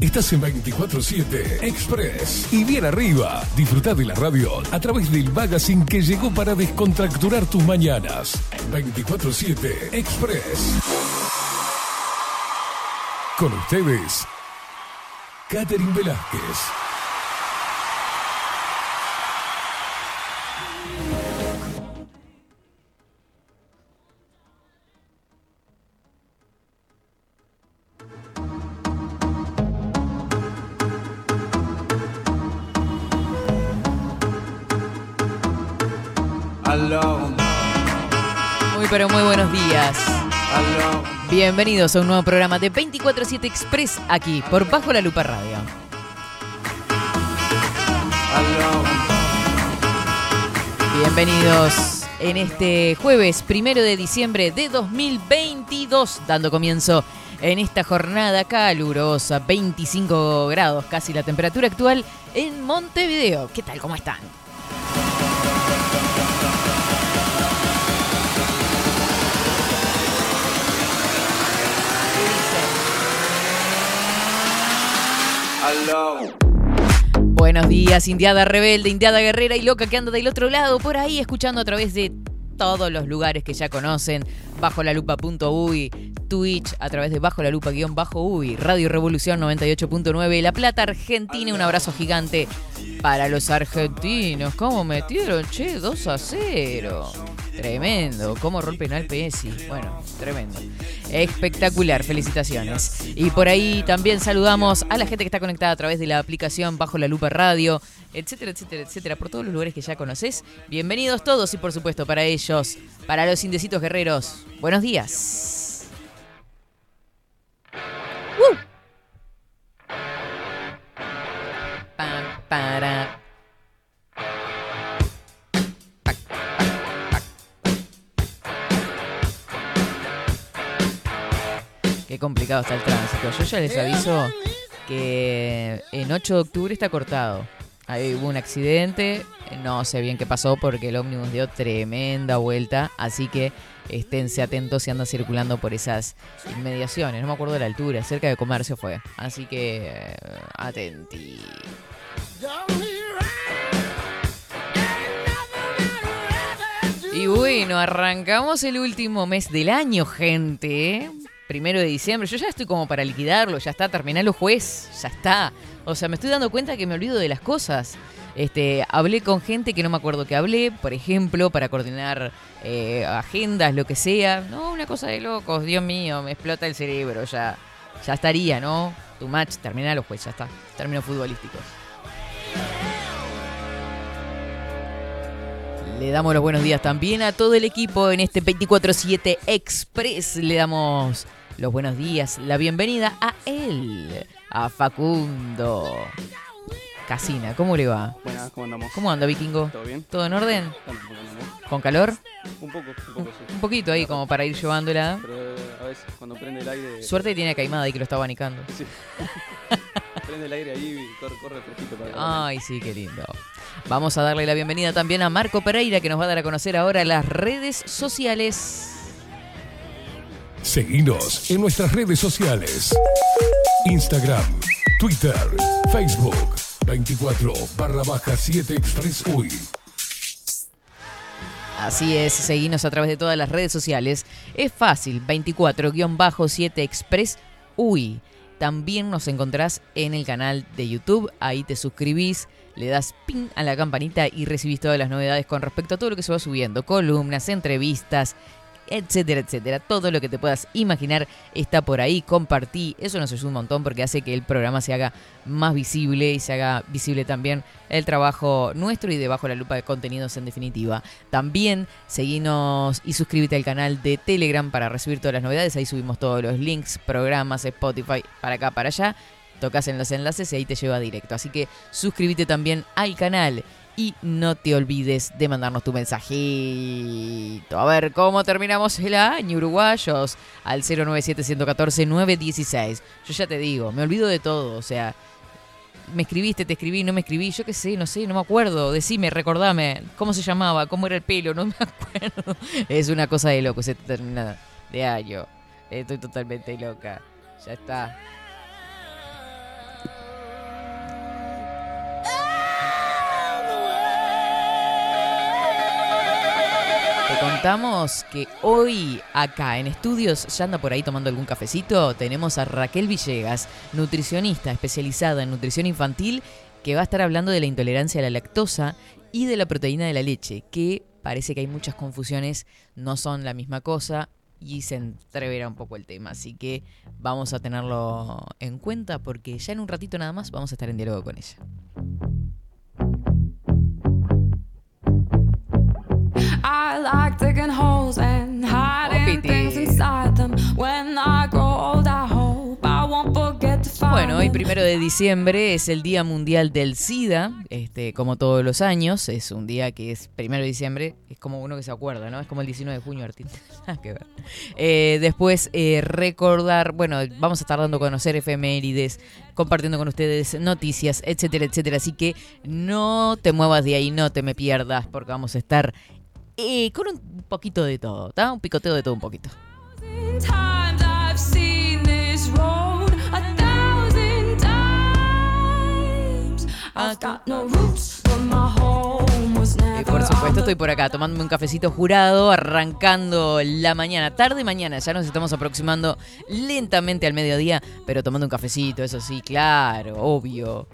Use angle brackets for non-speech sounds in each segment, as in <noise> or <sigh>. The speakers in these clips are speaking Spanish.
Estás en 24-7 Express. Y bien arriba, disfruta de la radio a través del magazine que llegó para descontracturar tus mañanas. 24-7 Express. Con ustedes, Catherine Velázquez. Pero muy buenos días. Bienvenidos a un nuevo programa de 24-7 Express aquí por Bajo la Lupa Radio. Bienvenidos en este jueves primero de diciembre de 2022, dando comienzo en esta jornada calurosa, 25 grados casi la temperatura actual en Montevideo. ¿Qué tal? ¿Cómo están? Buenos días, Indiada Rebelde, Indiada Guerrera y Loca que anda del otro lado, por ahí escuchando a través de todos los lugares que ya conocen, bajo la lupa.uy, Twitch, a través de bajo la lupa guion bajo uy, Radio Revolución 98.9, La Plata, Argentina, un abrazo gigante para los argentinos. ¿Cómo metieron? Che, 2 a 0. Tremendo. ¿Cómo rompen al Pesi? Bueno, tremendo. Espectacular. Felicitaciones. Y por ahí también saludamos a la gente que está conectada a través de la aplicación Bajo la Lupa Radio, etcétera, etcétera, etcétera, por todos los lugares que ya conoces. Bienvenidos todos y por supuesto para ellos, para los indecitos guerreros. Buenos días. Complicado el tránsito. Yo ya les aviso que en 8 de octubre está cortado. Ahí hubo un accidente, no sé bien qué pasó porque el ómnibus dio tremenda vuelta, así que esténse atentos si andan circulando por esas inmediaciones. No me acuerdo de la altura, cerca de comercio fue. Así que eh, atenti. Y bueno, arrancamos el último mes del año, gente. Primero de diciembre. Yo ya estoy como para liquidarlo, ya está, terminalo juez, ya está. O sea, me estoy dando cuenta que me olvido de las cosas. Este, hablé con gente que no me acuerdo que hablé, por ejemplo, para coordinar eh, agendas, lo que sea. No, una cosa de locos, Dios mío, me explota el cerebro, ya, ya estaría, ¿no? Tu match, terminalo juez, ya está. Términos futbolísticos. Le damos los buenos días también a todo el equipo en este 24-7 Express. Le damos los buenos días, la bienvenida a él, a Facundo. Casina, ¿cómo le va? Buenas, ¿cómo andamos? ¿Cómo anda, vikingo? ¿Todo bien? ¿Todo en orden? ¿Con calor? Un poco, un poco, sí. Un poquito ahí como para ir llevándola. Pero eh, a veces cuando prende el aire... Suerte que tiene caimada ahí que lo está abanicando. Sí. <laughs> prende el aire ahí y corre, corre fresquito para. Ay, sí, qué lindo. Vamos a darle la bienvenida también a Marco Pereira, que nos va a dar a conocer ahora las redes sociales. Seguinos en nuestras redes sociales. Instagram, Twitter, Facebook, 24 barra baja 7 Express Uy. Así es, seguinos a través de todas las redes sociales. Es fácil, 24-7 Express UI. También nos encontrás en el canal de YouTube, ahí te suscribís, le das pin a la campanita y recibís todas las novedades con respecto a todo lo que se va subiendo, columnas, entrevistas, etcétera, etcétera. Todo lo que te puedas imaginar está por ahí. Compartí. Eso nos ayuda un montón porque hace que el programa se haga más visible y se haga visible también el trabajo nuestro y debajo la lupa de contenidos en definitiva. También seguinos y suscríbete al canal de Telegram para recibir todas las novedades. Ahí subimos todos los links, programas, Spotify, para acá, para allá. Tocas en los enlaces y ahí te lleva directo. Así que suscríbete también al canal. y no te olvides de mandarnos tu mensajito. A ver cómo terminamos el año, uruguayos, al 097-114-916. Yo ya te digo, me olvido de todo, o sea, me escribiste, te escribí, no me escribí, yo qué sé, no sé, no me acuerdo. Decime, recordame, ¿cómo se llamaba? ¿Cómo era el pelo? No me <laughs> acuerdo. Es una cosa de loco, se termina de año. Estoy totalmente loca. Ya está. Contamos que hoy acá en estudios, ya anda por ahí tomando algún cafecito, tenemos a Raquel Villegas, nutricionista especializada en nutrición infantil, que va a estar hablando de la intolerancia a la lactosa y de la proteína de la leche, que parece que hay muchas confusiones, no son la misma cosa y se entreverá un poco el tema. Así que vamos a tenerlo en cuenta porque ya en un ratito nada más vamos a estar en diálogo con ella. I like digging holes and hiding Opiti. things inside them. When I grow old, I hope I won't forget to find Bueno, hoy primero de diciembre es el Día Mundial del SIDA, este, como todos los años, es un día que es primero de diciembre, es como uno que se acuerda, ¿no? Es como el 19 de junio, <laughs> ver. Eh, después, eh, recordar, bueno, vamos a estar dando a conocer efemérides, compartiendo con ustedes noticias, etcétera, etcétera. Así que no te muevas de ahí, no te me pierdas, porque vamos a estar eh, con un poquito de todo. Un picoteo de todo un poquito. Y por supuesto estoy por acá tomándome un cafecito jurado, arrancando la mañana, tarde mañana, ya nos estamos aproximando lentamente al mediodía, pero tomando un cafecito, eso sí, claro, obvio.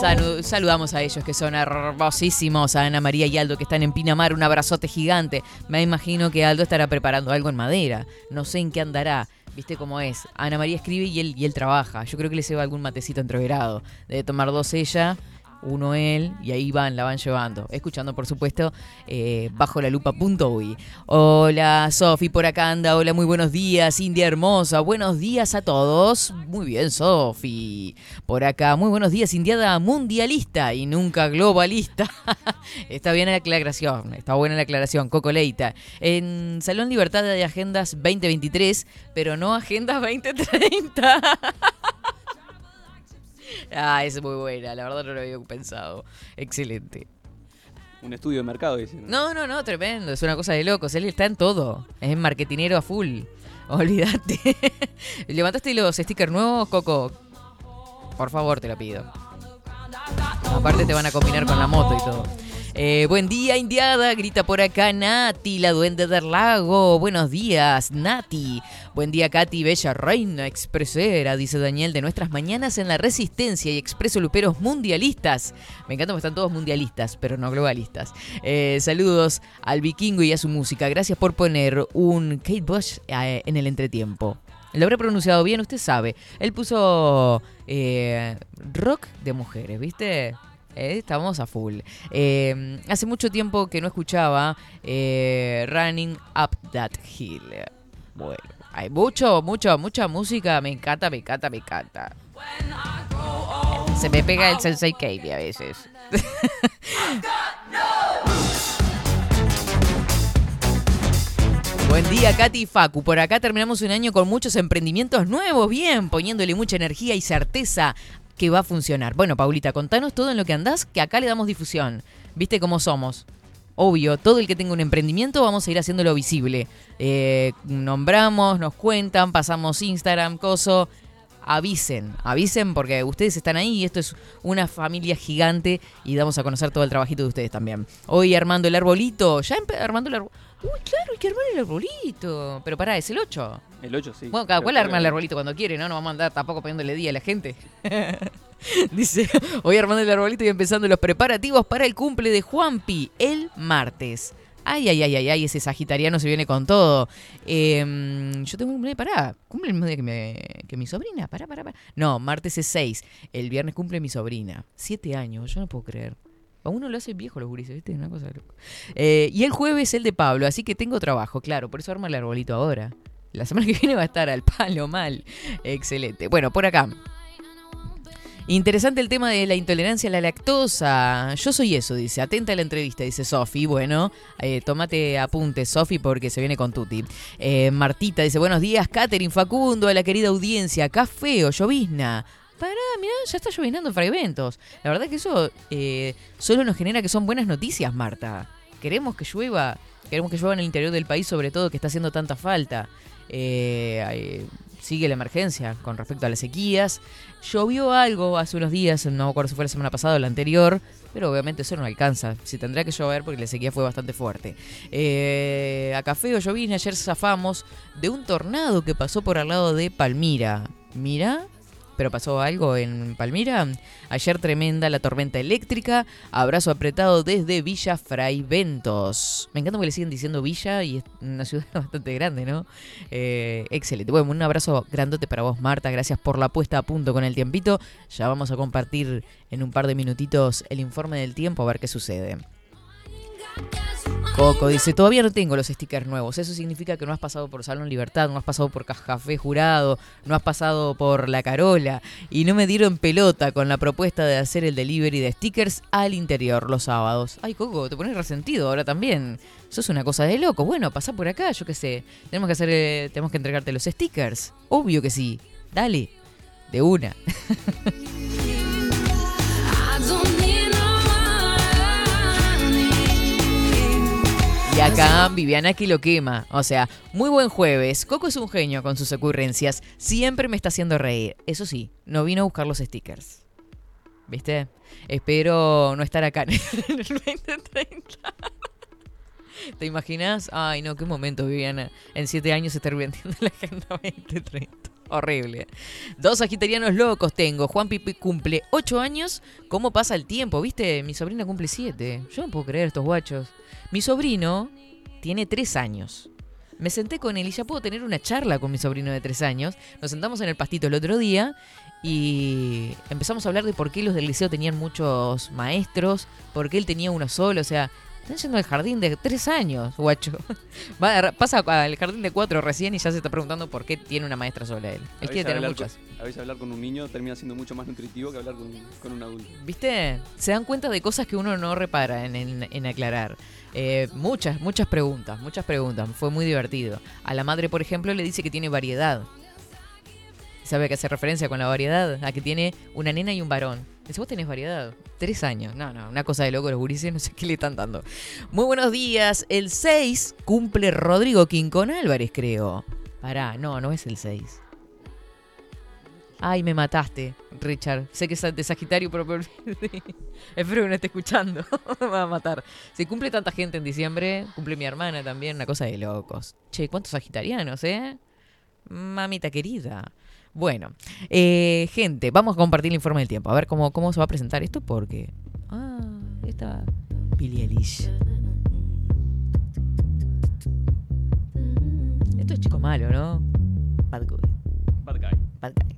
Salu- saludamos a ellos que son hermosísimos, a Ana María y Aldo que están en Pinamar, un abrazote gigante. Me imagino que Aldo estará preparando algo en madera, no sé en qué andará. ¿Viste cómo es? Ana María escribe y él, y él trabaja. Yo creo que le lleva algún matecito entreverado. Debe tomar dos ella, uno él, y ahí van, la van llevando. Escuchando, por supuesto, eh, bajo la lupa.uy. Hola, Sofi, por acá anda. Hola, muy buenos días, India hermosa. Buenos días a todos. Muy bien, Sofi. Por acá, muy buenos días, Indiada mundialista y nunca globalista. <laughs> está bien la aclaración, está buena la aclaración, Coco Leita. En Salón Libertad de Agendas 2023, pero no Agendas 2030. <laughs> ah, es muy buena, la verdad no lo había pensado. Excelente. Un estudio de mercado, dicen. No, no, no, tremendo, es una cosa de locos. Él está en todo, es marketinero a full. <laughs> Olvídate. <laughs> ¿Levantaste los stickers nuevos, Coco? Por favor, te lo pido. Aparte te van a combinar con la moto y todo. Eh, buen día, Indiada, grita por acá Nati, la duende del lago. Buenos días, Nati. Buen día, Katy, bella reina expresera, dice Daniel, de nuestras mañanas en la Resistencia y Expreso Luperos mundialistas. Me encanta están todos mundialistas, pero no globalistas. Eh, saludos al vikingo y a su música. Gracias por poner un Kate Bush eh, en el entretiempo. Lo habré pronunciado bien, usted sabe. Él puso eh, rock de mujeres, ¿viste? Eh, estamos a full. Eh, hace mucho tiempo que no escuchaba eh, Running Up That Hill. Bueno, hay mucho, mucho, mucha música. Me encanta, me encanta, me encanta. Se me pega el Sensei Katie a veces. <laughs> Buen día, Katy y Facu. Por acá terminamos un año con muchos emprendimientos nuevos, bien, poniéndole mucha energía y certeza que va a funcionar. Bueno, Paulita, contanos todo en lo que andás, que acá le damos difusión. ¿Viste cómo somos? Obvio, todo el que tenga un emprendimiento vamos a ir haciéndolo visible. Eh, nombramos, nos cuentan, pasamos Instagram, coso. Avisen, avisen porque ustedes están ahí y esto es una familia gigante y damos a conocer todo el trabajito de ustedes también. Hoy armando el arbolito, ya armando el arbolito. Uy, claro, hay que armar el arbolito. Pero pará, es el 8. El 8, sí. Bueno, cada cual arma el arbolito cuando quiere, ¿no? No vamos a andar tampoco poniéndole día a la gente. <laughs> Dice, hoy armando el arbolito y empezando los preparativos para el cumple de Juanpi el martes. Ay, ay, ay, ay, ay, ese sagitariano se viene con todo. Em, yo tengo un cumple, pará, cumple el mismo día que, me- que mi sobrina, pará, pará, pará. No, martes es 6, el viernes cumple mi sobrina. Siete años, yo no puedo creer. A uno lo hace viejo los gurises, ¿viste? Una cosa de loco. Eh, y el jueves el de Pablo, así que tengo trabajo, claro, por eso arma el arbolito ahora. La semana que viene va a estar al palo mal. Excelente. Bueno, por acá. Interesante el tema de la intolerancia a la lactosa. Yo soy eso, dice. Atenta a la entrevista, dice Sofi. Bueno, eh, tomate apunte, Sofi, porque se viene con Tuti. Eh, Martita dice, buenos días, Catherine, Facundo, a la querida audiencia. Acá feo, llovizna. Pará, mirá, ya está llovinando en Fragventos. La verdad que eso eh, solo nos genera que son buenas noticias, Marta. Queremos que llueva, queremos que llueva en el interior del país, sobre todo que está haciendo tanta falta. Eh, sigue la emergencia con respecto a las sequías. Llovió algo hace unos días, no me acuerdo si fue la semana pasada o la anterior, pero obviamente eso no alcanza. Si tendrá que llover porque la sequía fue bastante fuerte. Eh, a Café o Llovina ayer zafamos de un tornado que pasó por al lado de Palmira. Mira, pero pasó algo en Palmira. Ayer tremenda la tormenta eléctrica. Abrazo apretado desde Villa Fray Ventos. Me encanta que le siguen diciendo Villa y es una ciudad <laughs> bastante grande, ¿no? Eh, excelente. Bueno, un abrazo grandote para vos, Marta. Gracias por la puesta a punto con el tiempito. Ya vamos a compartir en un par de minutitos el informe del tiempo a ver qué sucede. Coco dice, todavía no tengo los stickers nuevos. Eso significa que no has pasado por Salón Libertad, no has pasado por Café Jurado, no has pasado por La Carola y no me dieron pelota con la propuesta de hacer el delivery de stickers al interior los sábados. Ay, Coco, te pones resentido ahora también. Eso es una cosa de loco. Bueno, pasá por acá, yo qué sé. Tenemos que hacer, eh, tenemos que entregarte los stickers. Obvio que sí. Dale. De una. <laughs> Y acá Viviana que lo quema. O sea, muy buen jueves. Coco es un genio con sus ocurrencias. Siempre me está haciendo reír. Eso sí, no vino a buscar los stickers. ¿Viste? Espero no estar acá en el <laughs> 2030. ¿Te imaginas? Ay, no, qué momento, Viviana. En siete años estar vendiendo la Agenda 2030. Horrible. Dos sagitarianos locos tengo. Juan Pipi cumple ocho años. ¿Cómo pasa el tiempo? ¿Viste? Mi sobrina cumple siete. Yo no puedo creer estos guachos. Mi sobrino tiene tres años. Me senté con él y ya puedo tener una charla con mi sobrino de tres años. Nos sentamos en el pastito el otro día y empezamos a hablar de por qué los del liceo tenían muchos maestros, por qué él tenía uno solo. O sea, están yendo al jardín de tres años, guacho. Va- pasa al jardín de cuatro recién y ya se está preguntando por qué tiene una maestra sola él. Él quiere tener muchas. Con, a veces hablar con un niño termina siendo mucho más nutritivo que hablar con, con un adulto. ¿Viste? Se dan cuenta de cosas que uno no repara en, en- en aclarar. Eh, muchas, muchas preguntas, muchas preguntas. Fue muy divertido. A la madre, por ejemplo, le dice que tiene variedad. ¿Sabe a qué hace referencia con la variedad? A que tiene una nena y un varón. Dice, vos tenés variedad. Tres años. No, no, una cosa de loco los gurises, no sé qué le están dando. Muy buenos días. El 6 cumple Rodrigo Quincón Álvarez, creo. Pará, no, no es el 6. Ay, me mataste, Richard. Sé que es de Sagitario, pero pero- <laughs> espero que no esté escuchando. <laughs> me va a matar. Si cumple tanta gente en diciembre, cumple mi hermana también, una cosa de locos. Che, ¿cuántos sagitarianos, eh? Mamita querida. Bueno, eh, gente, vamos a compartir el informe del tiempo. A ver cómo, cómo se va a presentar esto, porque. Ah, está Billie Eilish. Esto es chico malo, ¿no? Bad guy. Bad guy. Bad guy.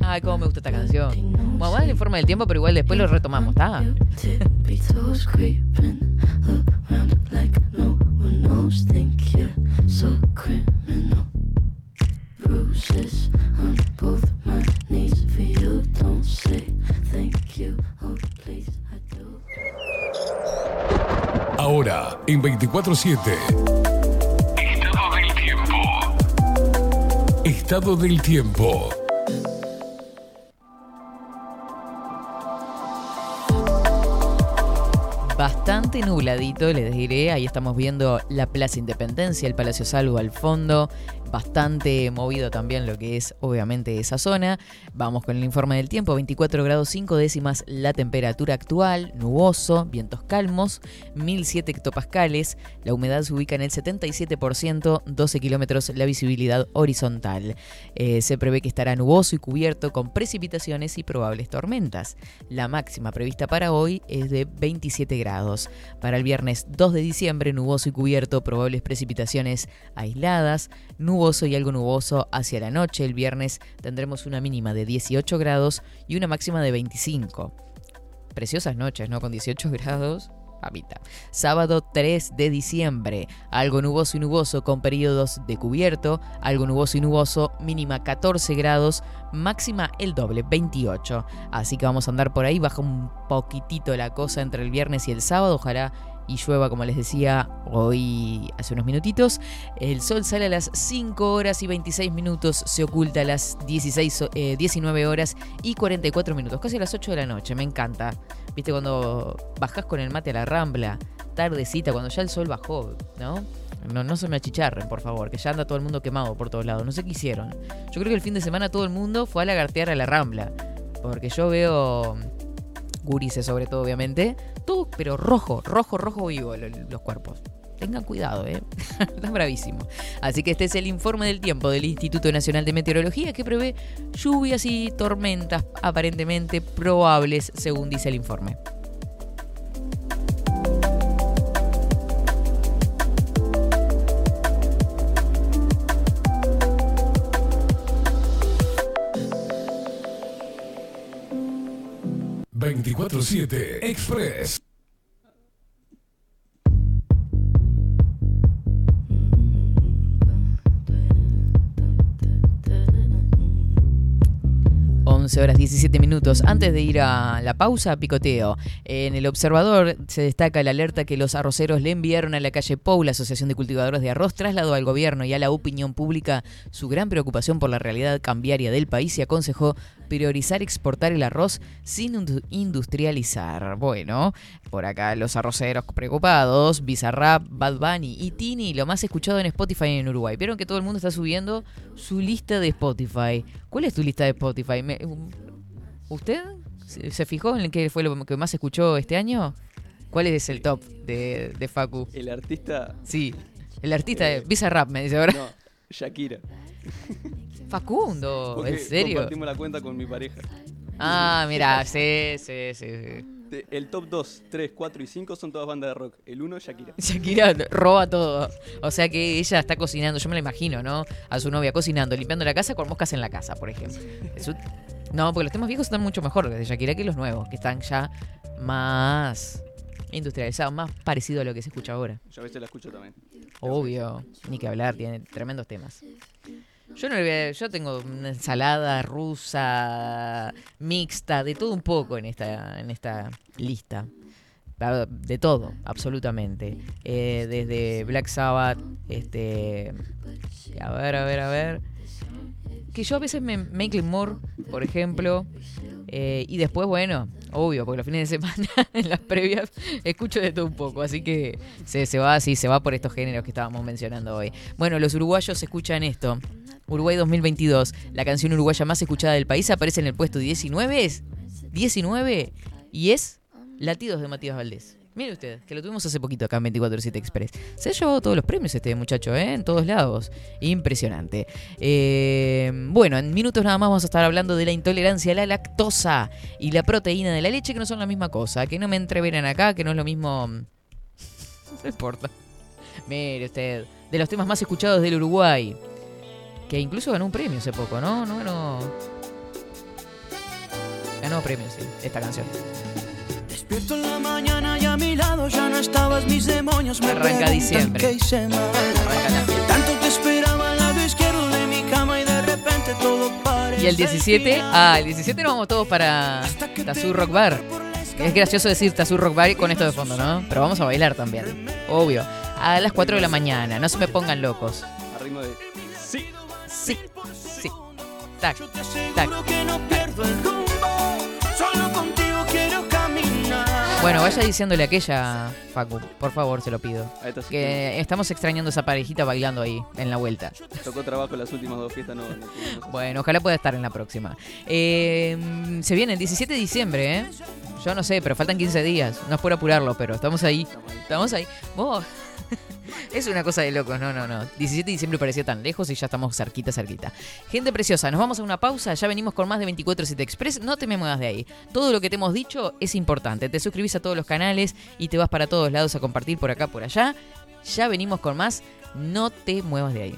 Ay, cómo me gusta esta canción. Bueno, vamos al informe del tiempo, pero igual después lo retomamos, ¿está? <laughs> Ahora, en 24-7. Estado del tiempo. Estado del tiempo. Bastante nubladito, les diré. Ahí estamos viendo la Plaza Independencia, el Palacio Salvo al fondo. Bastante movido también lo que es, obviamente, esa zona. Vamos con el informe del tiempo. 24 grados 5 décimas la temperatura actual. Nuboso, vientos calmos, 1007 hectopascales. La humedad se ubica en el 77%, 12 kilómetros la visibilidad horizontal. Eh, se prevé que estará nuboso y cubierto con precipitaciones y probables tormentas. La máxima prevista para hoy es de 27 grados. Para el viernes 2 de diciembre, nuboso y cubierto, probables precipitaciones aisladas, nuboso y algo nuboso hacia la noche. El viernes tendremos una mínima de 18 grados y una máxima de 25. Preciosas noches, ¿no? Con 18 grados. Papita. Sábado 3 de diciembre, algo nuboso y nuboso con periodos de cubierto, algo nuboso y nuboso, mínima 14 grados, máxima el doble, 28. Así que vamos a andar por ahí, baja un poquitito la cosa entre el viernes y el sábado, ojalá y llueva, como les decía hoy hace unos minutitos. El sol sale a las 5 horas y 26 minutos, se oculta a las 16, eh, 19 horas y 44 minutos, casi a las 8 de la noche, me encanta. ¿Viste cuando bajás con el mate a la rambla? Tardecita, cuando ya el sol bajó, ¿no? No, no se me achicharren, por favor, que ya anda todo el mundo quemado por todos lados. No sé qué hicieron. Yo creo que el fin de semana todo el mundo fue a lagartear a la rambla. Porque yo veo gurises sobre todo, obviamente. Pero rojo, rojo, rojo vivo lo- los cuerpos. Tengan cuidado, ¿eh? <laughs> Están bravísimo. Así que este es el informe del tiempo del Instituto Nacional de Meteorología que prevé lluvias y tormentas aparentemente probables, según dice el informe. ...24-7 Express. 11 horas 17 minutos. Antes de ir a la pausa, picoteo. En el observador se destaca la alerta que los arroceros le enviaron a la calle Pou, la Asociación de Cultivadores de Arroz, trasladó al gobierno y a la opinión pública su gran preocupación por la realidad cambiaria del país y aconsejó priorizar exportar el arroz sin indu- industrializar. Bueno, por acá los arroceros preocupados, Bizarrap, Bad Bunny y Tini, lo más escuchado en Spotify en Uruguay. Vieron que todo el mundo está subiendo su lista de Spotify. ¿Cuál es tu lista de Spotify? Me- ¿Usted se fijó en qué fue lo que más escuchó este año? ¿Cuál es el top de, de Facu? El artista. Sí, el artista de Bizarrap me dice ahora. No, Shakira. Facundo, Porque ¿en serio? Compartimos la cuenta con mi pareja. Ah, mira, sí, sí, sí, sí. De- el top 2, 3, 4 y 5 son todas bandas de rock. El 1, Shakira. Shakira roba todo. O sea que ella está cocinando, yo me la imagino, ¿no? A su novia cocinando, limpiando la casa con moscas en la casa, por ejemplo. No, porque los temas viejos están mucho mejor de Shakira que los nuevos, que están ya más industrializados, más parecido a lo que se escucha ahora. Yo a veces la escucho también. Obvio, ni que hablar, tiene tremendos temas. Yo no le voy a- yo tengo una ensalada rusa, mixta, de todo un poco en esta, en esta lista. De todo, absolutamente. Eh, desde Black Sabbath, este. A ver, a ver, a ver. Que yo a veces me Macklemore, por ejemplo. eh, y después, bueno, obvio, porque los fines de semana, <laughs> en las previas, escucho de todo un poco. Así que se, se va así, se va por estos géneros que estábamos mencionando hoy. Bueno, los uruguayos escuchan esto. Uruguay 2022, la canción uruguaya más escuchada del país, aparece en el puesto 19. ¿Es? 19 y es Latidos de Matías Valdés. Mire usted, que lo tuvimos hace poquito acá en 24-7 Express. Se ha llevado todos los premios este muchacho, ¿eh? En todos lados. Impresionante. Eh, bueno, en minutos nada más vamos a estar hablando de la intolerancia a la lactosa y la proteína de la leche, que no son la misma cosa. Que no me entreveren acá, que no es lo mismo... <laughs> No importa. Mire usted, de los temas más escuchados del Uruguay. Que incluso ganó un premio hace poco, ¿no? No ganó... Ganó premio, sí, esta canción. Despierto en la mañana y a mi lado ya no estabas mis demonios. Me Arranca diciembre. qué hice mal. Arranca. Tanto te esperaba al lado izquierdo de mi cama y de repente todo parece Y el 17, final. ah, el 17 nos vamos todos para Tazú Rock Bar. Es gracioso decir Tazú Rock Bar con esto de fondo, ¿no? Pero vamos a bailar también, obvio. A las 4 de la mañana, no se me pongan locos. A ritmo de. Sí. Sí, sí. Tac, tac. Bueno, vaya diciéndole a aquella, Facu, por favor, se lo pido. A esta sí Que estamos extrañando esa parejita bailando ahí, en la vuelta. que tocó trabajo las últimas dos fiestas, no, no. <laughs> Bueno, ojalá pueda estar en la próxima. Eh, se viene el 17 de diciembre, ¿eh? Yo no sé, pero faltan 15 días. No es por apurarlo, pero estamos ahí. Estamos ahí. Vos. Es una cosa de locos, no, no, no. 17 de diciembre parecía tan lejos y ya estamos cerquita, cerquita. Gente preciosa, nos vamos a una pausa, ya venimos con más de 24-7 Express, no te me muevas de ahí. Todo lo que te hemos dicho es importante, te suscribís a todos los canales y te vas para todos lados a compartir por acá, por allá. Ya venimos con más, no te muevas de ahí.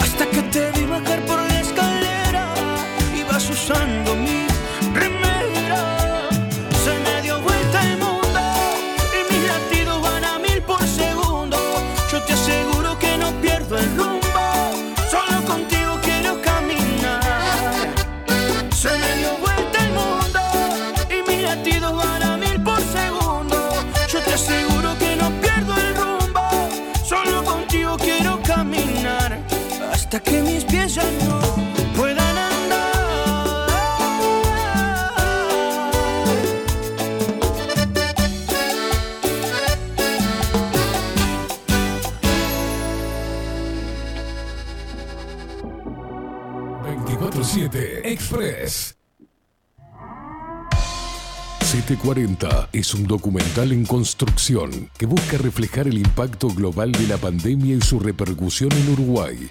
Hasta que te vi bajar por la escalera, ibas usando hasta que mis pies ya puedan andar. Express. 24-7 Express. 740 es un documental en construcción que busca reflejar el impacto global de la pandemia y su repercusión en Uruguay.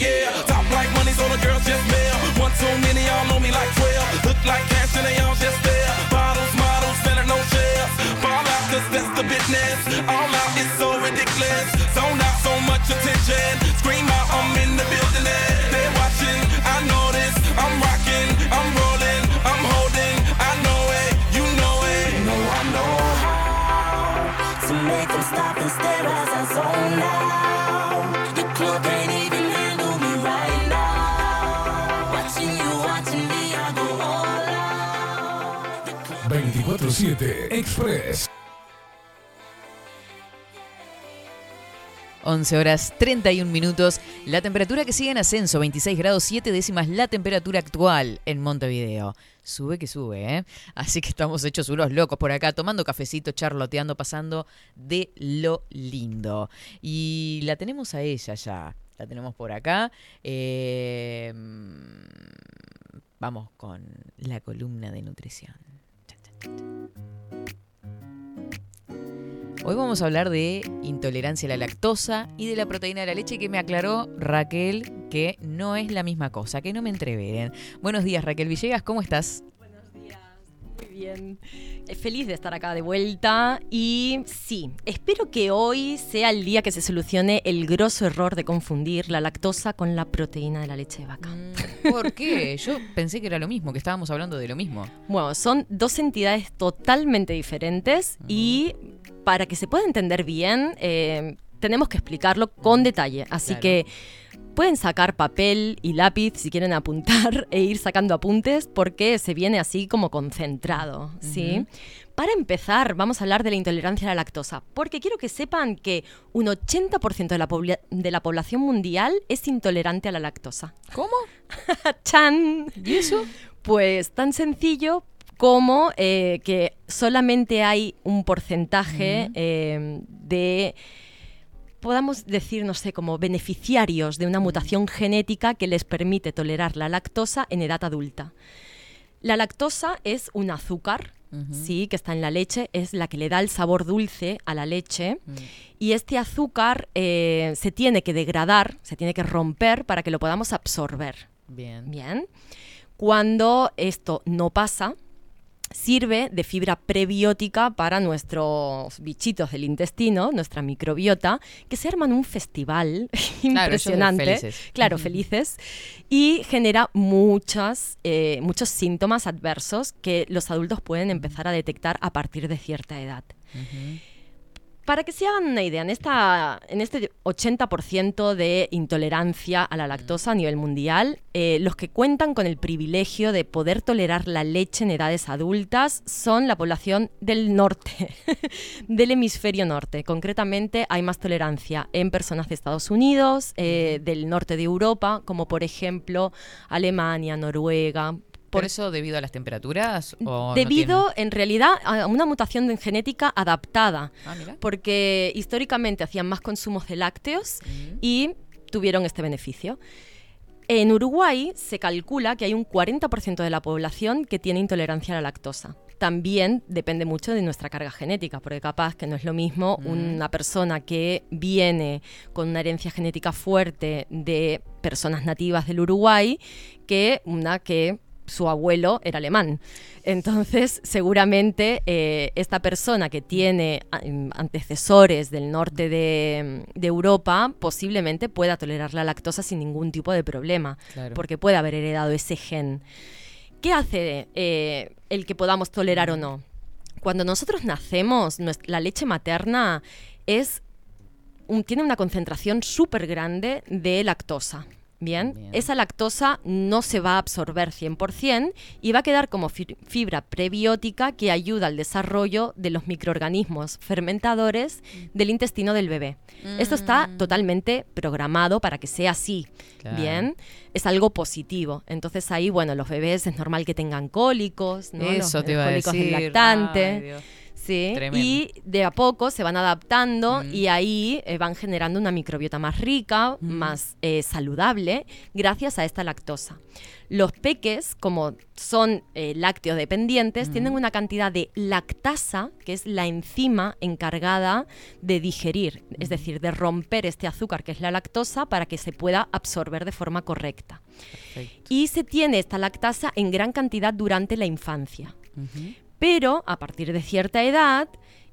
yeah. Top like money, so the girls just mail. One too many, y'all know me like 12. Look like cash and they all just there. Bottles, models, better no shells. Fall out, cause that's the business. All out is so ridiculous. Zone out so much attention. Scream out, I'm in the building. It. 7 Express. 11 horas 31 minutos. La temperatura que sigue en ascenso, 26 grados 7 décimas la temperatura actual en Montevideo. Sube que sube, ¿eh? Así que estamos hechos unos locos por acá, tomando cafecito, charloteando, pasando de lo lindo. Y la tenemos a ella ya. La tenemos por acá. Em, vamos con la columna de nutrición. Hoy vamos a hablar de intolerancia a la lactosa y de la proteína de la leche que me aclaró Raquel que no es la misma cosa, que no me entreveren. Buenos días Raquel Villegas, ¿cómo estás? Bien. Eh, Feliz de estar acá de vuelta y sí, espero que hoy sea el día que se solucione el grosso error de confundir la lactosa con la proteína de la leche de vaca. ¿Por qué? Yo pensé que era lo mismo, que estábamos hablando de lo mismo. Bueno, son dos entidades totalmente diferentes y para que se pueda entender bien, eh, tenemos que explicarlo con detalle. Así Claro. que pueden sacar papel y lápiz si quieren apuntar <laughs> e ir sacando apuntes porque se viene así como concentrado, ¿sí? Para empezar, vamos a hablar de la intolerancia a la lactosa, porque quiero que sepan que un 80% de la, pobla- de la población mundial es intolerante a la lactosa. ¿Cómo? <laughs> ¡Chan! ¿Y eso? Pues tan sencillo como eh, que solamente hay un porcentaje eh, de, podamos decir, no sé, como beneficiarios de una mutación genética que les permite tolerar la lactosa en edad adulta. La lactosa es un azúcar, sí, que está en la leche, es la que le da el sabor dulce a la leche. Y este azúcar eh, se tiene que degradar, se tiene que romper para que lo podamos absorber. Bien. Bien. Cuando esto no pasa, sirve de fibra prebiótica para nuestros bichitos del intestino, nuestra microbiota, que se arman un festival <laughs> impresionante. felices. Claro, felices. Y genera muchas, eh, muchos síntomas adversos que los adultos pueden empezar a detectar a partir de cierta edad. Para que se hagan una idea, en, esta, en este 80% de intolerancia a la lactosa a nivel mundial, eh, los que cuentan con el privilegio de poder tolerar la leche en edades adultas son la población del norte, <laughs> del hemisferio norte. Concretamente, hay más tolerancia en personas de Estados Unidos, eh, del norte de Europa, como por ejemplo Alemania, Noruega. ¿Por eso debido a las temperaturas? O no Debido, en realidad, a una mutación de- genética adaptada. Ah, mira. Porque históricamente hacían más consumos de lácteos y tuvieron este beneficio. En Uruguay se calcula que hay un 40% de la población que tiene intolerancia a la lactosa. También depende mucho de nuestra carga genética, porque capaz que no es lo mismo una persona que viene con una herencia genética fuerte de personas nativas del Uruguay que una que su abuelo era alemán. Entonces, seguramente eh, esta persona que tiene em, antecesores del norte de, de Europa posiblemente pueda tolerar la lactosa sin ningún tipo de problema, Claro. porque puede haber heredado ese gen. ¿Qué hace eh, el que podamos tolerar o no? Cuando nosotros nacemos, la leche materna es un- tiene una concentración súper grande de lactosa. ¿Bien? Esa lactosa no se va a absorber 100% y va a quedar como fi- fibra prebiótica que ayuda al desarrollo de los microorganismos fermentadores del intestino del bebé. Esto está totalmente programado para que sea así. Claro. Bien, es algo positivo. Entonces ahí, bueno, los bebés es normal que tengan cólicos, ¿no? Eso los, te los iba a cólicos del decir. lactante. Ay, Dios. Sí, Tremendo. y de a poco se van adaptando y ahí eh, van generando una microbiota más rica, más eh, saludable, gracias a esta lactosa. Los peques, como son eh, lácteos dependientes, tienen una cantidad de lactasa, que es la enzima encargada de digerir, es decir, de romper este azúcar que es la lactosa para que se pueda absorber de forma correcta. Y se tiene esta lactasa en gran cantidad durante la infancia. Pero a partir de cierta edad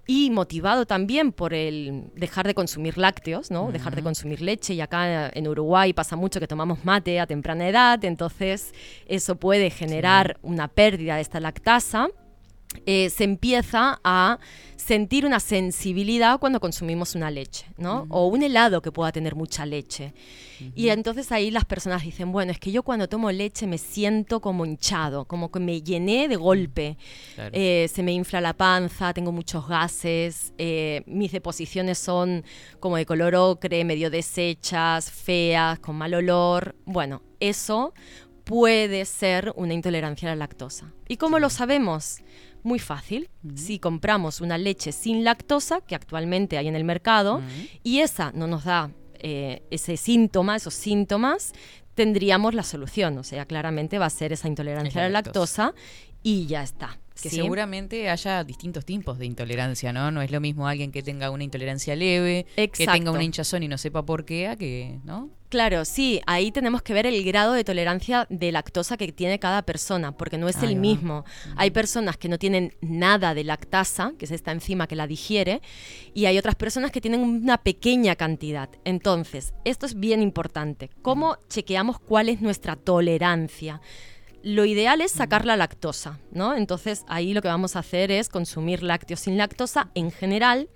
y motivado también por el dejar de consumir lácteos, ¿no? Dejar de consumir leche y acá en Uruguay pasa mucho que tomamos mate a temprana edad, entonces eso puede generar una pérdida de esta lactasa. Eh, se empieza a sentir una sensibilidad cuando consumimos una leche, ¿no? O un helado que pueda tener mucha leche. Y entonces ahí las personas dicen, bueno, es que yo cuando tomo leche me siento como hinchado, como que me llené de golpe. Claro. Eh, se me infla la panza, tengo muchos gases, eh, mis deposiciones son como de color ocre, medio deshechas, feas, con mal olor. Bueno, eso puede ser una intolerancia a la lactosa. ¿Y cómo lo sabemos? Muy fácil. Si compramos una leche sin lactosa, que actualmente hay en el mercado, y esa no nos da eh, ese síntoma, esos síntomas, tendríamos la solución. O sea, claramente va a ser esa intolerancia a la lactosa. y ya está. Que ¿sí? seguramente haya distintos tipos de intolerancia, ¿no? No es lo mismo alguien que tenga una intolerancia leve, que tenga una hinchazón y no sepa por qué, a que, ¿no? Claro, sí, ahí tenemos que ver el grado de tolerancia de lactosa que tiene cada persona, porque no es el mismo. Hay personas que no tienen nada de lactasa, que es esta enzima que la digiere, y hay otras personas que tienen una pequeña cantidad. Entonces, esto es bien importante. ¿Cómo chequeamos cuál es nuestra tolerancia? Lo ideal es sacar la lactosa, ¿no? Entonces ahí lo que vamos a hacer es consumir lácteos sin lactosa en general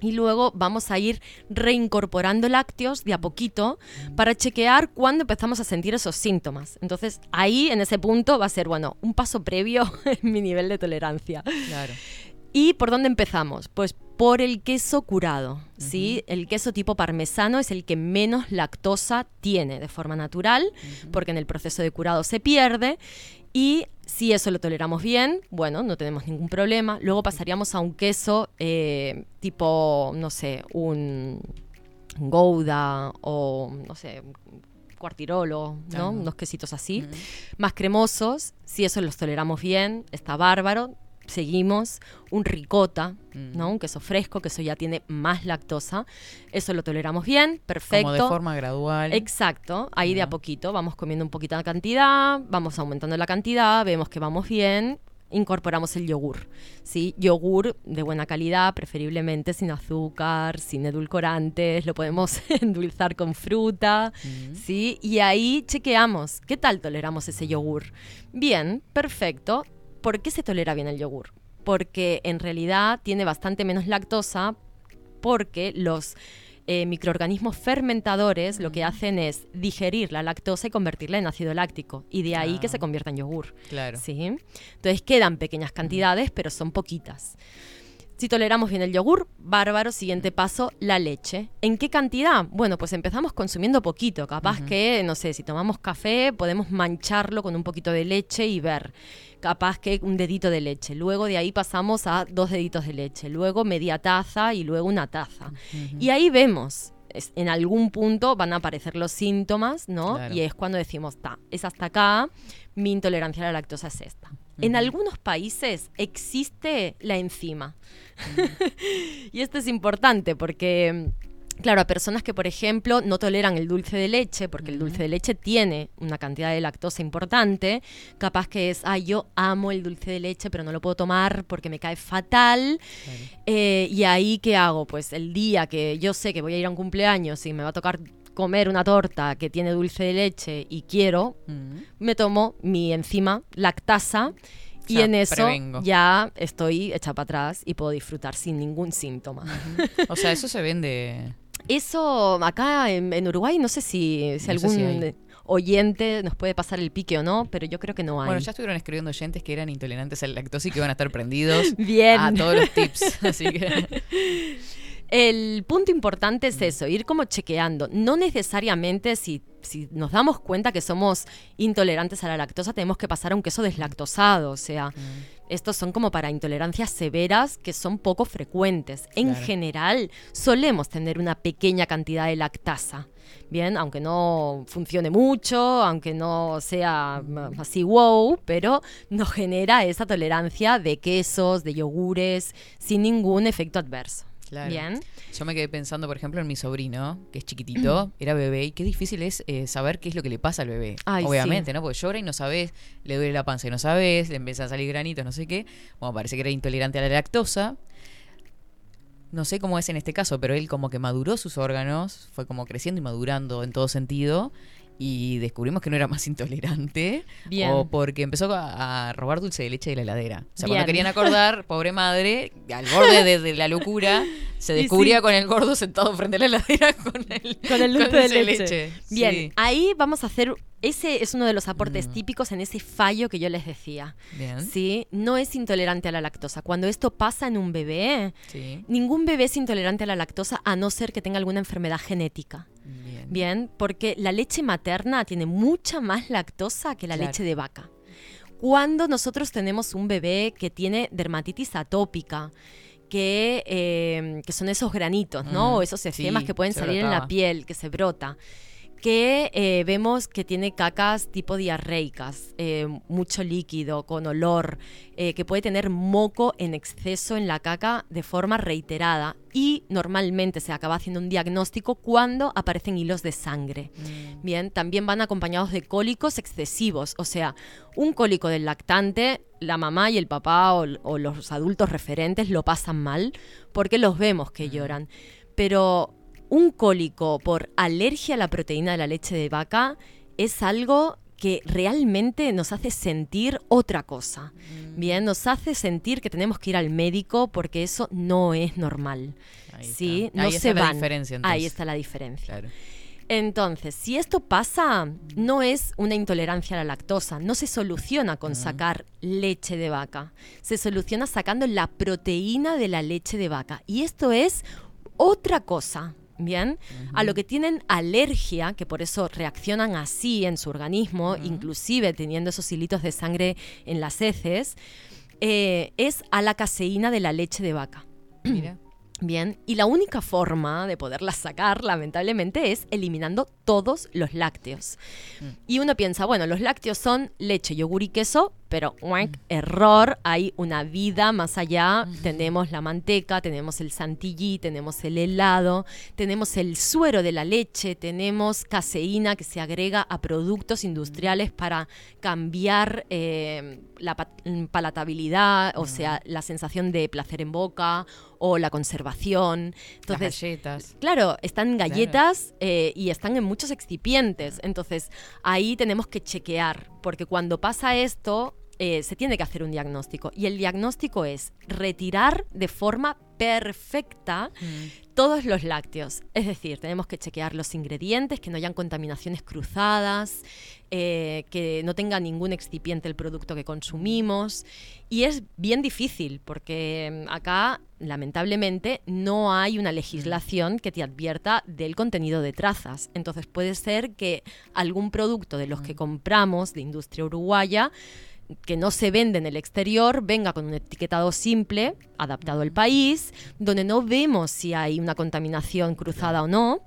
y luego vamos a ir reincorporando lácteos de a poquito para chequear cuándo empezamos a sentir esos síntomas. Entonces ahí en ese punto va a ser, bueno, un paso previo <laughs> en mi nivel de tolerancia. Claro. ¿Y por dónde empezamos? Pues por el queso curado, ¿sí? El queso tipo parmesano es el que menos lactosa tiene de forma natural, porque en el proceso de curado se pierde. Y si eso lo toleramos bien, bueno, no tenemos ningún problema. Luego pasaríamos a un queso eh, tipo, no sé, un Gouda o, no sé, cuartirolo, ¿no? Unos quesitos así, más cremosos. Si eso los toleramos bien, está bárbaro. Seguimos un ricota, ¿no? Un queso fresco, que eso ya tiene más lactosa. Eso lo toleramos bien, perfecto. Como de forma gradual. Exacto, ahí de a poquito vamos comiendo un poquito de cantidad, vamos aumentando la cantidad, vemos que vamos bien, incorporamos el yogur, ¿sí? Yogur de buena calidad, preferiblemente sin azúcar, sin edulcorantes, lo podemos <laughs> endulzar con fruta, ¿sí? Y ahí chequeamos, ¿qué tal toleramos ese yogur? Bien, perfecto. ¿Por qué se tolera bien el yogur? Porque en realidad tiene bastante menos lactosa porque los eh, microorganismos fermentadores lo que hacen es digerir la lactosa y convertirla en ácido láctico. Y de ahí que se convierta en yogur. Claro. ¿sí? Entonces quedan pequeñas cantidades, pero son poquitas. Si toleramos bien el yogur, bárbaro. Siguiente paso, la leche. ¿En qué cantidad? Bueno, pues empezamos consumiendo poquito. Capaz que, no sé, si tomamos café, podemos mancharlo con un poquito de leche y ver. Capaz que un dedito de leche. Luego de ahí pasamos a dos deditos de leche. Luego media taza y luego una taza. Y ahí vemos. es- en algún punto van a aparecer los síntomas, ¿no? Claro. Y es cuando decimos, ta, es hasta acá, mi intolerancia a la lactosa es esta. En algunos países existe la enzima. <laughs> y esto es importante porque, claro, a personas que, por ejemplo, no toleran el dulce de leche, porque el dulce de leche tiene una cantidad de lactosa importante, capaz que es, ay, yo amo el dulce de leche, pero no lo puedo tomar porque me cae fatal. Eh, y ahí, ¿qué hago? Pues el día que yo sé que voy a ir a un cumpleaños y me va a tocar comer una torta que tiene dulce de leche y quiero, me tomo mi enzima lactasa y sea, en eso prevengo. ya estoy hecha para atrás y puedo disfrutar sin ningún síntoma. O sea, eso se vende. Eso acá en, en Uruguay no sé si, si No sé algún si hay. oyente nos puede pasar el pique o no, pero yo creo que no hay. Bueno, ya estuvieron escribiendo oyentes que eran intolerantes al lactosa y que van a estar prendidos <laughs> Bien. a todos los tips. Así que. El punto importante es eso, ir como chequeando. No necesariamente si, si nos damos cuenta que somos intolerantes a la lactosa, tenemos que pasar a un queso deslactosado. O sea, estos son como para intolerancias severas que son poco frecuentes. En Claro. general, solemos tener una pequeña cantidad de lactasa. Bien, aunque no funcione mucho, aunque no sea así wow, pero nos genera esa tolerancia de quesos, de yogures, sin ningún efecto adverso. Claro. Bien. Yo me quedé pensando, por ejemplo, en mi sobrino, que es chiquitito, era bebé, y qué difícil es eh, saber qué es lo que le pasa al bebé. Ay, Obviamente, sí. ¿no? Porque llora y no sabes, le duele la panza y no sabes, le empiezan a salir granitos, no sé qué. Bueno, parece que era intolerante a la lactosa. No sé cómo es en este caso, pero él como que maduró sus órganos, fue como creciendo y madurando en todo sentido. Y descubrimos que no era más intolerante. Bien. O porque empezó a, a robar dulce de leche de la heladera. O sea, Bien. cuando querían acordar, <laughs> pobre madre, al borde de, de la locura, se descubría sí. con el gordo sentado frente a la heladera con el, con el dulce de leche. Bien, Sí. ahí vamos a hacer. Ese es uno de los aportes típicos en ese fallo que yo les decía. Bien. Sí, no es intolerante a la lactosa. Cuando esto pasa en un bebé, Sí. ningún bebé es intolerante a la lactosa a no ser que tenga alguna enfermedad genética. Bien. Bien, porque la leche materna tiene mucha más lactosa que la Claro. leche de vaca. Cuando nosotros tenemos un bebé que tiene dermatitis atópica, que, eh, que son esos granitos, ¿no? Mm, O esos sí, esquemas que pueden salir en la piel, que se brota. Que eh, vemos que tiene cacas tipo diarreicas, eh, mucho líquido, con olor, eh, que puede tener moco en exceso en la caca de forma reiterada y normalmente se acaba haciendo un diagnóstico cuando aparecen hilos de sangre. Bien, también van acompañados de cólicos excesivos, o sea, un cólico del lactante, la mamá y el papá o, o los adultos referentes lo pasan mal porque los vemos que lloran. Pero un cólico por alergia a la proteína de la leche de vaca es algo que realmente nos hace sentir otra cosa. Bien, nos hace sentir que tenemos que ir al médico porque eso no es normal. Ahí ¿sí? está. No Ahí se está la diferencia, Ahí entonces. está la diferencia. Claro. Entonces, si esto pasa, no es una intolerancia a la lactosa, no se soluciona con sacar leche de vaca, se soluciona sacando la proteína de la leche de vaca. Y esto es otra cosa. Bien, a lo que tienen alergia, que por eso reaccionan así en su organismo, inclusive teniendo esos hilitos de sangre en las heces, eh, es a la caseína de la leche de vaca. <clears throat> Mira. <clears throat> Bien, y la única forma de poderla sacar, lamentablemente, es eliminando todos los lácteos. Y uno piensa, bueno, los lácteos son leche, yogur y queso, pero error, hay una vida más allá. Tenemos la manteca, tenemos el chantilly, tenemos el helado, tenemos el suero de la leche, tenemos caseína que se agrega a productos industriales para cambiar eh, la pa- palatabilidad, o sea, la sensación de placer en boca o la conservación. Entonces, Las galletas. Claro, están galletas eh, y están en muchos excipientes. Entonces, ahí tenemos que chequear, porque cuando pasa esto, eh, se tiene que hacer un diagnóstico. Y el diagnóstico es retirar de forma perfecta todos los lácteos. Es decir, tenemos que chequear los ingredientes, que no hayan contaminaciones cruzadas, eh, que no tenga ningún excipiente el producto que consumimos. Y es bien difícil porque mm, acá, lamentablemente, no hay una legislación que te advierta del contenido de trazas. Entonces puede ser que algún producto de los que compramos de industria uruguaya que no se vende en el exterior venga con un etiquetado simple, adaptado al país, donde no vemos si hay una contaminación cruzada o no.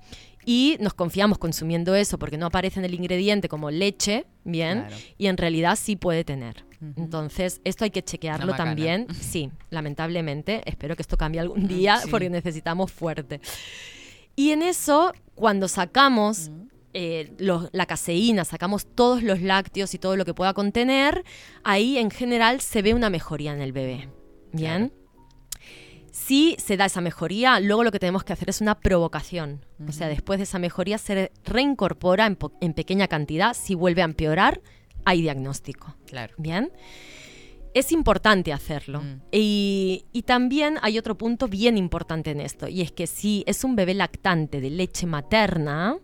Y nos confiamos consumiendo eso porque no aparece en el ingrediente como leche, bien, Claro. y en realidad sí puede tener. Entonces, esto hay que chequearlo también. <laughs> Sí, lamentablemente. Espero que esto cambie algún <laughs> día Sí. porque necesitamos fuerte. Y en eso, cuando sacamos eh, los- la caseína, sacamos todos los lácteos y todo lo que pueda contener, ahí en general se ve una mejoría en el bebé. ¿Bien? Si se da esa mejoría, luego lo que tenemos que hacer es una provocación. O sea, después de esa mejoría se reincorpora en, pequeña cantidad. Si vuelve a empeorar, hay diagnóstico. Claro. Bien. Es importante hacerlo. Y, y también hay otro punto bien importante en esto, y es que si es un bebé lactante de leche materna,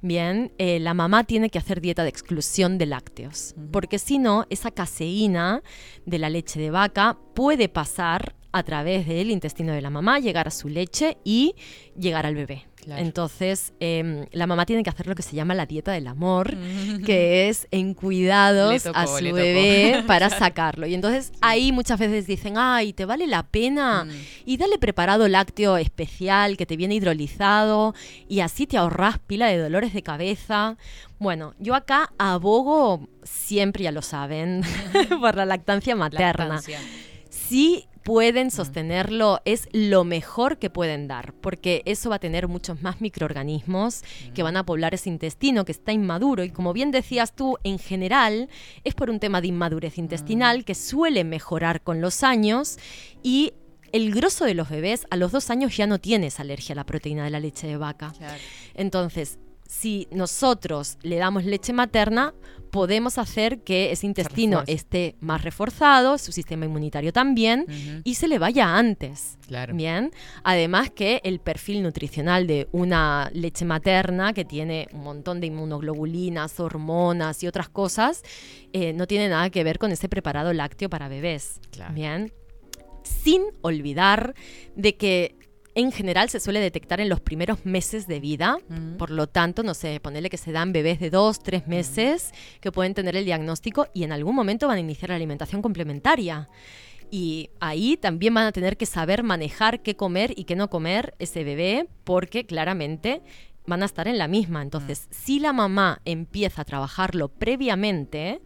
bien, eh, la mamá tiene que hacer dieta de exclusión de lácteos, porque si no, esa caseína de la leche de vaca puede pasar a través del intestino de la mamá, llegar a su leche y llegar al bebé. Claro. Entonces, em, la mamá tiene que hacer lo que se llama la dieta del amor, que es en cuidados tocó, a su bebé <laughs> para sacarlo. Y entonces ahí muchas veces dicen, ay, ¿te vale la pena? Mm. Y dale preparado lácteo especial que te viene hidrolizado y así te ahorras pila de dolores de cabeza. Bueno, yo acá abogo, siempre ya lo saben, <laughs> <laughs> por la lactancia materna. Lactancia. Si pueden sostenerlo, es lo mejor que pueden dar, porque eso va a tener muchos más microorganismos que van a poblar ese intestino que está inmaduro. Y como bien decías tú, en general es por un tema de inmadurez intestinal que suele mejorar con los años y el grosso de los bebés a los dos años ya no tienes alergia a la proteína de la leche de vaca. Claro. Entonces, si nosotros le damos leche materna, podemos hacer que ese intestino esté más reforzado, su sistema inmunitario también, y se le vaya antes. Claro. Bien. Además que el perfil nutricional de una leche materna que tiene un montón de inmunoglobulinas, hormonas y otras cosas, eh, no tiene nada que ver con ese preparado lácteo para bebés. Claro. Bien. Sin olvidar de que en general se suele detectar en los primeros meses de vida. Ujú. Por lo tanto, no sé, ponerle que se dan bebés de dos, tres meses que pueden tener el diagnóstico y en algún momento van a iniciar la alimentación complementaria. Y ahí también van a tener que saber manejar qué comer y qué no comer ese bebé, porque claramente van a estar en la misma. Entonces, si la mamá empieza a trabajarlo previamente,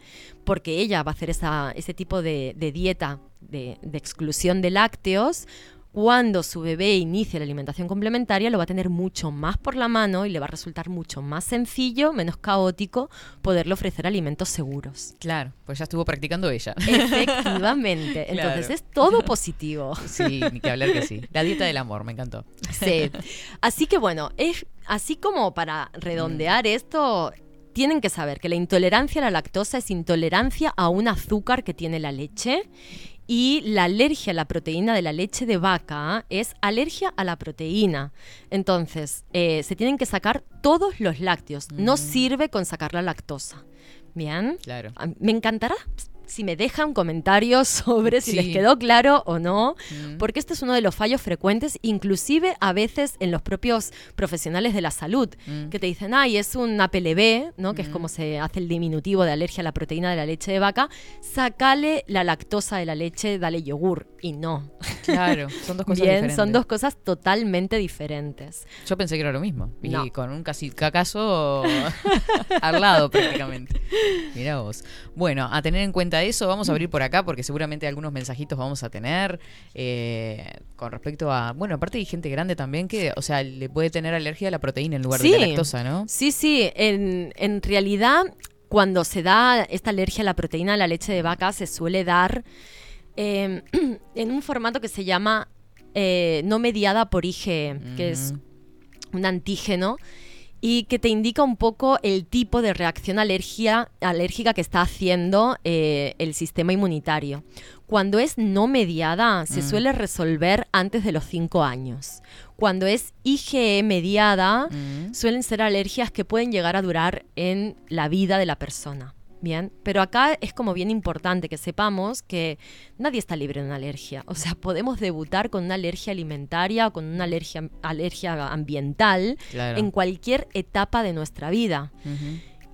porque ella va a hacer esa- ese tipo de, de dieta de, de exclusión de lácteos, cuando su bebé inicie la alimentación complementaria lo va a tener mucho más por la mano y le va a resultar mucho más sencillo, menos caótico, poderle ofrecer alimentos seguros. Claro, pues ya estuvo practicando ella. Efectivamente. <laughs> Entonces es todo positivo. Sí, ni que hablar que sí. La dieta del amor, me encantó. Sí. Así que bueno, es así como para redondear esto, tienen que saber que la intolerancia a la lactosa es intolerancia a un azúcar que tiene la leche y la alergia a la proteína de la leche de vaca es alergia a la proteína. Entonces, eh, se tienen que sacar todos los lácteos. No sirve con sacar la lactosa. Bien. Claro. A- Me encantará si me dejan comentarios <laughs> sobre si Sí. les quedó claro o no, Mm. porque este es uno de los fallos frecuentes, inclusive a veces en los propios profesionales de la salud, Mm. que te dicen, ay, es un APLB, ¿no? que es como se hace el diminutivo de alergia a la proteína de la leche de vaca, sacale la lactosa de la leche, dale yogur. Y no. Claro, son dos <laughs> cosas Bien, diferentes. son dos cosas totalmente diferentes. Yo pensé que era lo mismo. Y No. con un casi cacazo <laughs> al lado prácticamente. Mira vos. Bueno, a tener en cuenta eso, vamos a abrir por acá porque seguramente algunos mensajitos vamos a tener eh, con respecto a. Bueno, aparte hay gente grande también que, o sea, le puede tener alergia a la proteína en lugar de la lactosa, ¿no? Sí, sí. En, en realidad, cuando se da esta alergia a la proteína de la leche de vaca, se suele dar eh, <clears throat> en un formato que se llama eh, no mediada por IgE, que es un antígeno y que te indica un poco el tipo de reacción alergia, alérgica que está haciendo eh, el sistema inmunitario. Cuando es no mediada, se Mm. suele resolver antes de los 5 años. Cuando es IgE mediada, Mm. suelen ser alergias que pueden llegar a durar en la vida de la persona. Bien, pero acá es como bien importante que sepamos que nadie está libre de una alergia. O sea, podemos debutar con una alergia alimentaria o con una alergia, alergia ambiental Claro. en cualquier etapa de nuestra vida.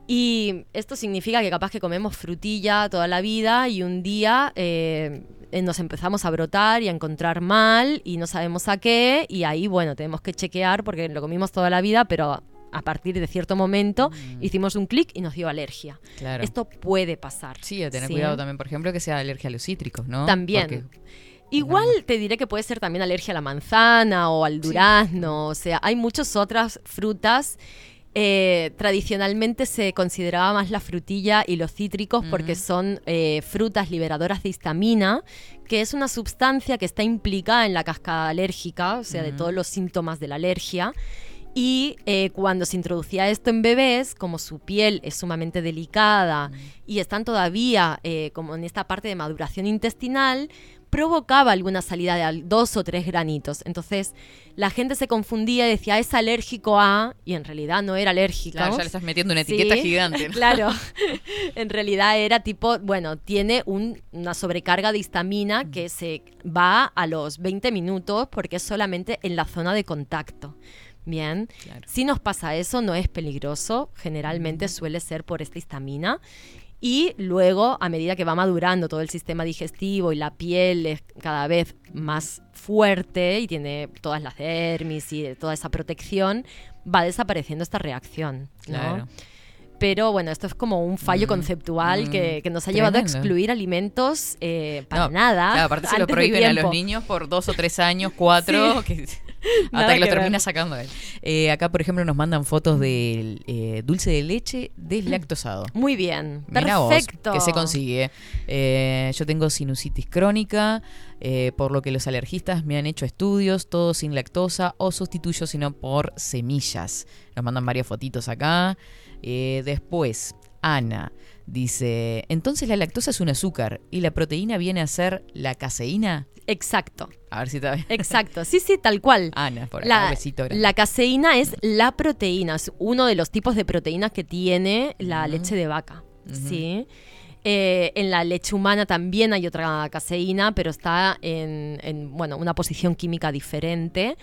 Y esto significa que capaz que comemos frutilla toda la vida y un día eh, eh, nos empezamos a brotar y a encontrar mal y no sabemos a qué y ahí, bueno, tenemos que chequear porque lo comimos toda la vida, pero a partir de cierto momento hicimos un clic y nos dio alergia. Mm. Claro. Esto puede pasar. Sí, a tener ¿sí? cuidado también, por ejemplo, que sea alergia a los cítricos, ¿no? También. Porque- Igual te diré que puede ser también alergia a la manzana o al durazno. O sea, hay muchas otras frutas. Eh, tradicionalmente se consideraba más la frutilla y los cítricos porque son eh, frutas liberadoras de histamina, que es una sustancia que está implicada en la cascada alérgica, o sea, de todos los síntomas de la alergia. Y eh, cuando se introducía esto en bebés, como su piel es sumamente delicada y están todavía eh, como en esta parte de maduración intestinal, provocaba alguna salida de dos o tres granitos. Entonces la gente se confundía y decía, "Ah, es alérgico a, y en realidad no era alérgico. Claro, ya le estás metiendo una etiqueta gigante, ¿no? <laughs> claro, <laughs> en realidad era tipo, bueno, tiene un- una sobrecarga de histamina que se va a los 20 minutos porque es solamente en la zona de contacto. Bien, si nos pasa eso, no es peligroso, generalmente suele ser por esta histamina. Y luego, a medida que va madurando todo el sistema digestivo y la piel es cada vez más fuerte y tiene todas las dermis y toda esa protección, va desapareciendo esta reacción. ¿no? Claro. Pero bueno, esto es como un fallo Mm, conceptual mm, que, que nos ha llevado a excluir alimentos eh, para No, nada. Claro, aparte se <laughs> lo prohíben a los niños por dos o tres años, cuatro, Sí. que- Nada hasta que lo que ver. termina sacando él. Eh, acá, por ejemplo, nos mandan fotos del eh, dulce de leche deslactosado. Muy bien, Mirá vos, perfecto. que se consigue. Eh, yo tengo sinusitis crónica, por lo que los alergistas me han hecho estudios, todo sin lactosa o sustituyo sino por semillas. Nos mandan varias fotitos acá. Después, Ana dice, entonces la lactosa es un azúcar y la proteína viene a ser la caseína. Exacto. A ver si está bien. Exacto, sí, sí, tal cual. Ana, por acá, La, besito la caseína es la proteína, es uno de los tipos de proteínas que tiene la leche de vaca. ¿sí? Eh, en la leche humana también hay otra caseína, pero está en, en, bueno, una posición química diferente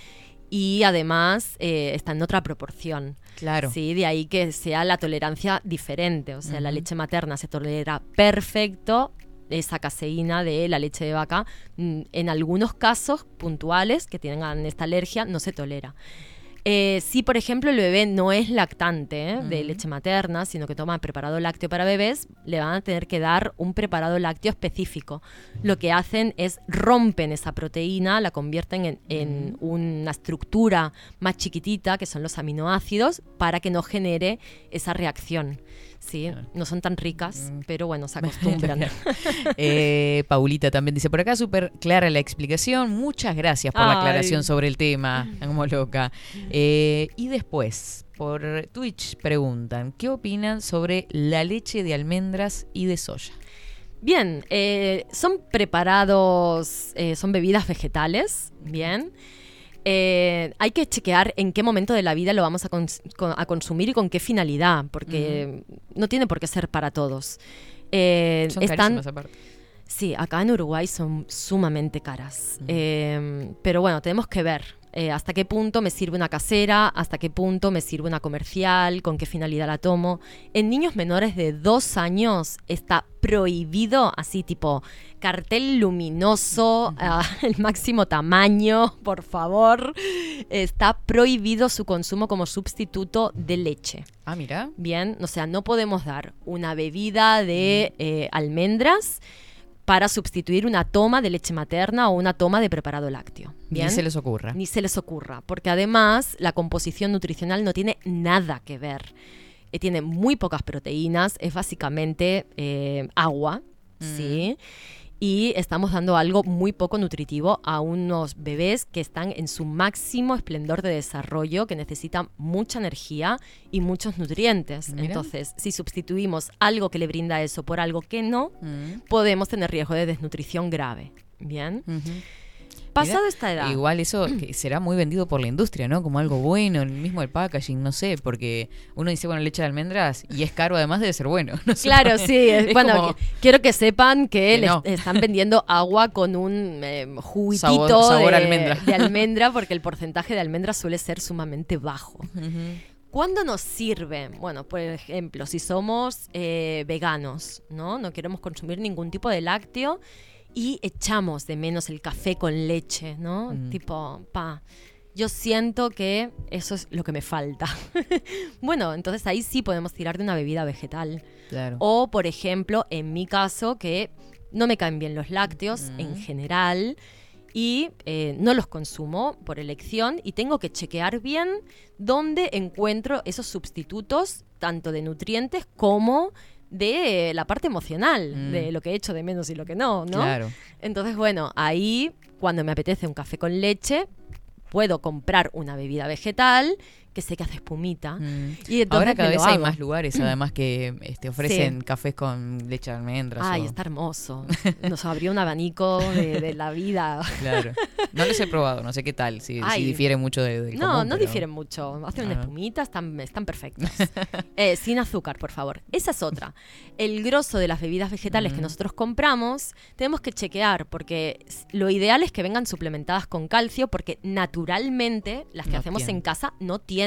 y además eh, está en otra proporción. Claro. Sí, de ahí que sea la tolerancia diferente. O sea, la leche materna se tolera perfecto esa caseína de la leche de vaca. Mm, En algunos casos puntuales que tengan esta alergia no se tolera. Eh, si, por ejemplo, el bebé no es lactante ¿eh? de leche materna, sino que toma preparado lácteo para bebés, le van a tener que dar un preparado lácteo específico. Lo que hacen es rompen esa proteína, la convierten en, en una estructura más chiquitita, que son los aminoácidos, para que no genere esa reacción. Sí, no son tan ricas, pero bueno, se <laughs> acostumbran. <laughs> Eh, Paulita también dice por acá, súper clara la explicación. Muchas gracias por la aclaración sobre el tema. <laughs> Como loca. Eh, y después, por Twitch preguntan, ¿qué opinan sobre la leche de almendras y de soya? Bien, eh, son preparados, eh, son bebidas vegetales, bien. Eh, hay que chequear en qué momento de la vida lo vamos a, cons- con- a consumir y con qué finalidad, porque no tiene por qué ser para todos. Eh, Son están. Sí, acá en Uruguay son sumamente caras. Eh, pero bueno, tenemos que ver eh, hasta qué punto me sirve una casera, hasta qué punto me sirve una comercial, con qué finalidad la tomo. En niños menores de dos años está prohibido, así tipo cartel luminoso, ah, <laughs> el máximo tamaño, por favor. Está prohibido su consumo como sustituto de leche. Ah, mira. Bien, o sea, no podemos dar una bebida de eh, almendras para sustituir una toma de leche materna o una toma de preparado lácteo. ¿bien? Ni se les ocurra. Ni se les ocurra, porque además la composición nutricional no tiene nada que ver. Eh, tiene muy pocas proteínas, es básicamente eh, agua, ¿sí? Y estamos dando algo muy poco nutritivo a unos bebés que están en su máximo esplendor de desarrollo, que necesitan mucha energía y muchos nutrientes. Mira. Entonces, si sustituimos algo que le brinda eso por algo que no, Mm. podemos tener riesgo de desnutrición grave. Bien. Pasado esta edad. Igual eso <clears throat> que será muy vendido por la industria, ¿no? Como algo bueno, el mismo el packaging, no sé, porque uno dice, bueno, leche de almendras y es caro, además debe ser bueno. <laughs> no Claro, sí. es- Es bueno, como- quiero que sepan que, Que le no. están vendiendo agua con un eh, juguitito Sabor- sabor de, almendra. de <laughs> almendra, porque el porcentaje de almendra suele ser sumamente bajo. ¿Cuándo nos sirve? Bueno, por ejemplo, si somos eh, veganos, ¿no? No queremos consumir ningún tipo de lácteo y echamos de menos el café con leche, ¿no? Mm. Tipo, pa. Yo siento que eso es lo que me falta. <laughs> bueno, entonces ahí sí podemos tirar de una bebida vegetal. Claro. O, por ejemplo, en mi caso, que no me caen bien los lácteos en general y eh, no los consumo por elección y tengo que chequear bien dónde encuentro esos sustitutos, tanto de nutrientes como de la parte emocional, Mm. de lo que he hecho de menos y lo que no, ¿no? Claro. Entonces, bueno, ahí cuando me apetece un café con leche, puedo comprar una bebida vegetal que sé que hace espumita. Y Mm. Ahora cada vez hay más lugares, además, que este, ofrecen cafés con leche de almendras. Ay, o- está hermoso. <laughs> Nos abrió un abanico de, de la vida. Claro. No los he probado, no sé qué tal, si, si difiere mucho de, del No, común, no pero- difieren mucho. Hacen una Ah. espumita, están, están perfectos. <laughs> Eh, sin azúcar, por favor. Esa es otra. El grosso de las bebidas vegetales que nosotros compramos, tenemos que chequear, porque lo ideal es que vengan suplementadas con calcio, porque naturalmente las que No hacemos tienen. en casa no tienen.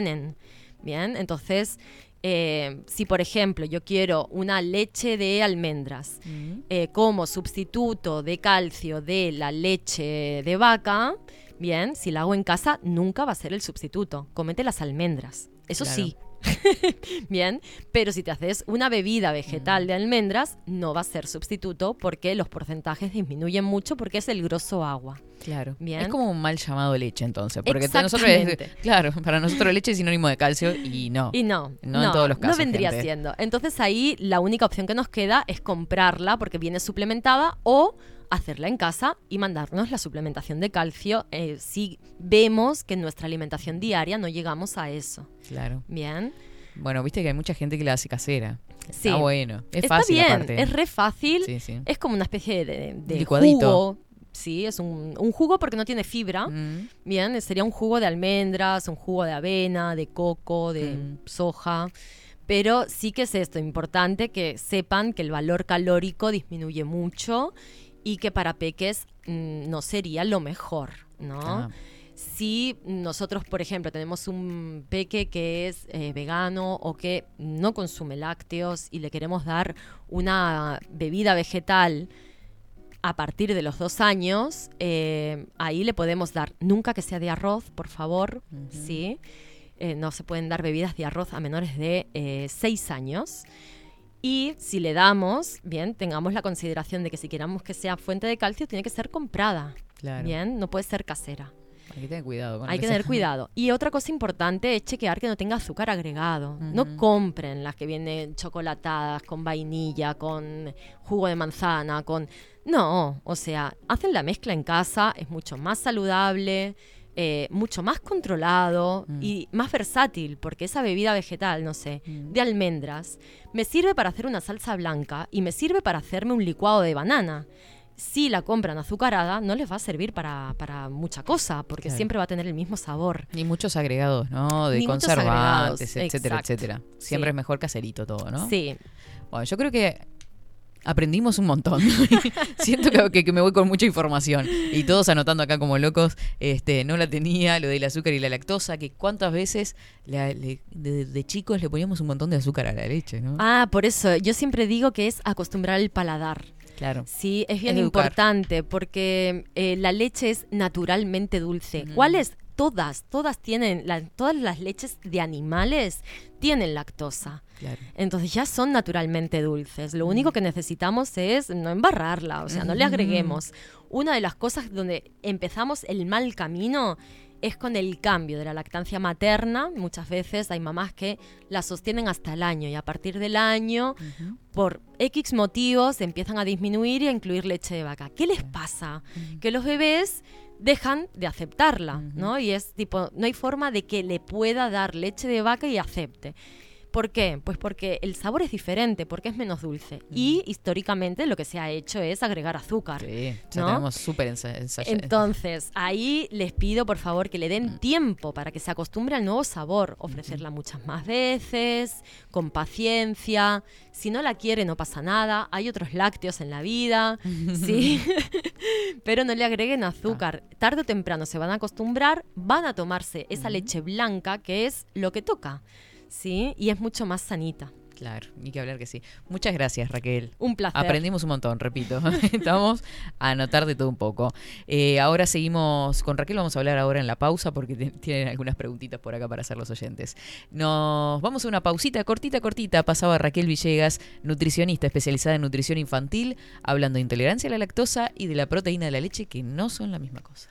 Bien, entonces, eh, si por ejemplo yo quiero una leche de almendras eh, como sustituto de calcio de la leche de vaca, bien, si la hago en casa nunca va a ser el sustituto. Comete las almendras. Eso Claro. sí. <laughs> Bien, pero si te haces una bebida vegetal de almendras, no va a ser sustituto porque los porcentajes disminuyen mucho porque es el grosso agua. Claro. Bien. Es como un mal llamado leche, entonces. Porque nosotros es- <laughs> claro, para nosotros leche es sinónimo de calcio y no. Y no, No, en todos los casos. No vendría gente. siendo. Entonces ahí la única opción que nos queda es comprarla porque viene suplementada o hacerla en casa y mandarnos la suplementación de calcio eh, si vemos que en nuestra alimentación diaria no llegamos a eso. Claro. Bien. Bueno, viste que hay mucha gente que la hace casera. Sí. Está bueno. Es Está fácil bien, aparte. es re fácil. Sí, sí. Es como una especie de, de Licuadito. jugo. Sí, es un, un jugo porque no tiene fibra. Mm. Bien, sería un jugo de almendras, un jugo de avena, de coco, de Mm. soja. Pero sí que es esto, importante que sepan que el valor calórico disminuye mucho y que para peques mm, no sería lo mejor, ¿no? Ah. Si nosotros, por ejemplo, tenemos un peque que es eh, vegano o que no consume lácteos y le queremos dar una bebida vegetal, a partir de los dos años, eh, ahí le podemos dar, nunca que sea de arroz, por favor, ¿sí? Eh, no se pueden dar bebidas de arroz a menores de eh, seis años. Y si le damos, bien, tengamos la consideración de que si queramos que sea fuente de calcio, tiene que ser comprada. Claro. Bien, no puede ser casera. Hay que tener cuidado con Hay que tener <laughs> cuidado. Y otra cosa importante es chequear que no tenga azúcar agregado. No compren las que vienen chocolatadas, con vainilla, con jugo de manzana, con... No, o sea, hacen la mezcla en casa, es mucho más saludable, eh, mucho más controlado y más versátil, porque esa bebida vegetal, no sé, de almendras, me sirve para hacer una salsa blanca y me sirve para hacerme un licuado de banana si la compran azucarada, no les va a servir para, para mucha cosa, porque Claro. siempre va a tener el mismo sabor. Ni muchos agregados, ¿no? De Ni conservantes, etcétera, exacto. etcétera. Siempre Sí. es mejor caserito todo, ¿no? Sí. Bueno, yo creo que aprendimos un montón. <laughs> Siento que, me voy con mucha información. Y todos anotando acá como locos, este, no la tenía, lo del azúcar y la lactosa, que cuántas veces la- le- de, de chicos le poníamos un montón de azúcar a la leche, ¿no? Ah, por eso, yo siempre digo que es acostumbrar el paladar. Claro. Sí, es bien Es importante porque eh, la leche es naturalmente dulce. ¿Cuáles? Todas, todas tienen, la- todas las leches de animales tienen lactosa. Claro. Entonces ya son naturalmente dulces. Lo único que necesitamos es no embarrarla, o sea, no le Ujú. agreguemos. Una de las cosas donde empezamos el mal camino es con el cambio de la lactancia materna. Muchas veces hay mamás que la sostienen hasta el año y a partir del año, por X motivos, empiezan a disminuir y a incluir leche de vaca. ¿Qué les pasa? Que los bebés dejan de aceptarla, ¿no? Y es tipo, no hay forma de que le pueda dar leche de vaca y acepte. ¿Por qué? Pues porque el sabor es diferente, porque es menos dulce. Y históricamente lo que se ha hecho es agregar azúcar. Sí, ya ¿no? tenemos súper ensayado. Entonces, ahí les pido por favor que le den tiempo para que se acostumbre al nuevo sabor, ofrecerla muchas más veces, con paciencia. Si no la quiere, no pasa nada. Hay otros lácteos en la vida, <laughs> ¿sí? <laughs> Pero no le agreguen azúcar. Tarde o temprano se van a acostumbrar, van a tomarse esa leche blanca que es lo que toca, ¿sí? Y es mucho más sanita. Claro, ni que hablar que sí. Muchas gracias, Raquel. Un placer. Aprendimos un montón, repito. <laughs> Estamos a anotar de todo un poco. Eh, ahora seguimos con Raquel, vamos a hablar ahora en la pausa porque tienen algunas preguntitas por acá para hacer los oyentes. Nos vamos a una pausita cortita, cortita. Pasaba Raquel Villegas, nutricionista especializada en nutrición infantil, hablando de intolerancia a la lactosa y de la proteína de la leche, que no son la misma cosa.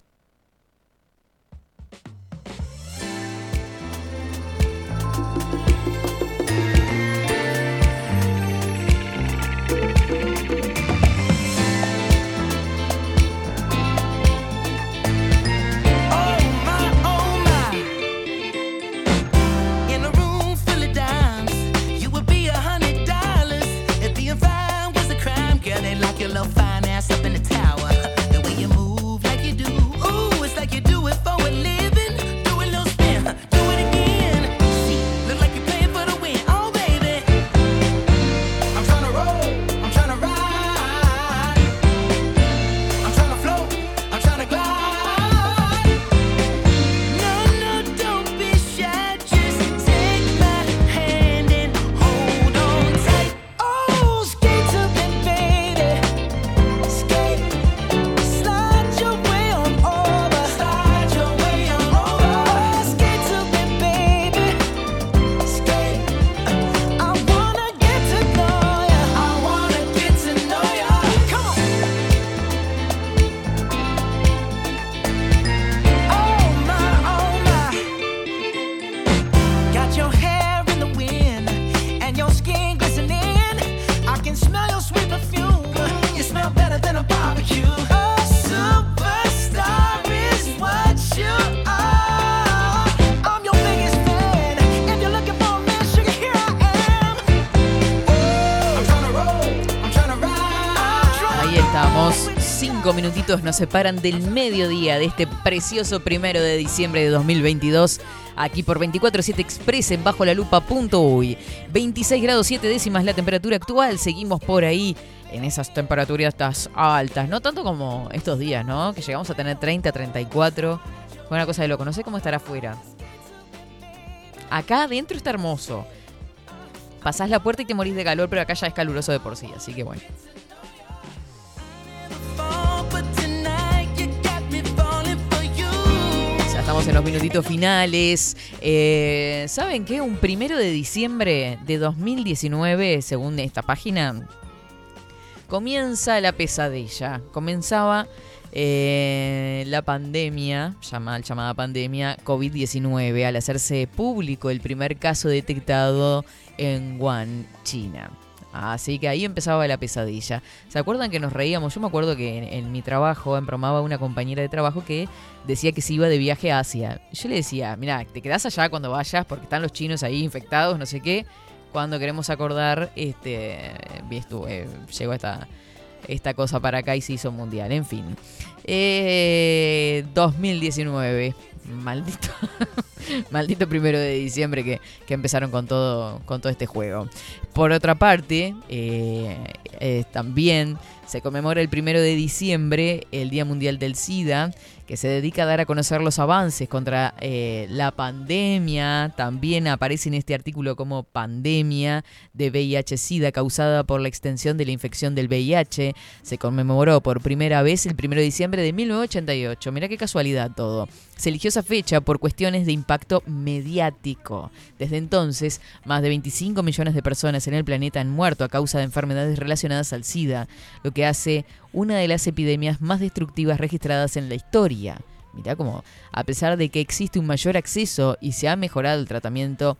Minutitos nos separan del mediodía de este precioso primero de diciembre de 2022. Aquí por 24-7 Express en bajo la lupa.uy. 26 grados 7 décimas la temperatura actual. Seguimos por ahí en esas temperaturas altas. No tanto como estos días, ¿no? Que llegamos a tener 30, 34. Fue una cosa de loco. No sé cómo estará afuera. Acá adentro está hermoso. Pasás la puerta y te morís de calor, pero acá ya es caluroso de por sí. Así que bueno. Estamos en los minutitos finales. Eh, ¿Saben qué? Un primero de diciembre de 2019, según esta página, comienza la pesadilla. Comenzaba eh, la pandemia, mal llamada pandemia COVID-19, al hacerse público el primer caso detectado en Wuhan, China. Así que ahí empezaba la pesadilla. ¿Se acuerdan que nos reíamos? Yo me acuerdo que en, mi trabajo embromaba una compañera de trabajo que decía que se iba de viaje a Asia. Yo le decía, mira, te quedás allá cuando vayas porque están los chinos ahí infectados, no sé qué. Cuando queremos acordar, este, estu- eh, llegó esta, esta cosa para acá y se hizo mundial. En fin. Eh, 2019. Maldito. <laughs> Maldito primero de diciembre que, que empezaron con todo, con todo este juego. Por otra parte, eh, también se conmemora el primero de diciembre el Día Mundial del SIDA, que se dedica a dar a conocer los avances contra eh, la pandemia. También aparece en este artículo como pandemia de VIH-Sida causada por la extensión de la infección del VIH. Se conmemoró por primera vez el primero de diciembre de 1988. Mirá qué casualidad todo. Se eligió esa fecha por cuestiones de impacto mediático. Desde entonces, más de 25 millones de personas en el planeta han muerto a causa de enfermedades relacionadas al SIDA, lo que hace una de las epidemias más destructivas registradas en la historia. Mirá como, a pesar de que existe un mayor acceso y se ha mejorado el tratamiento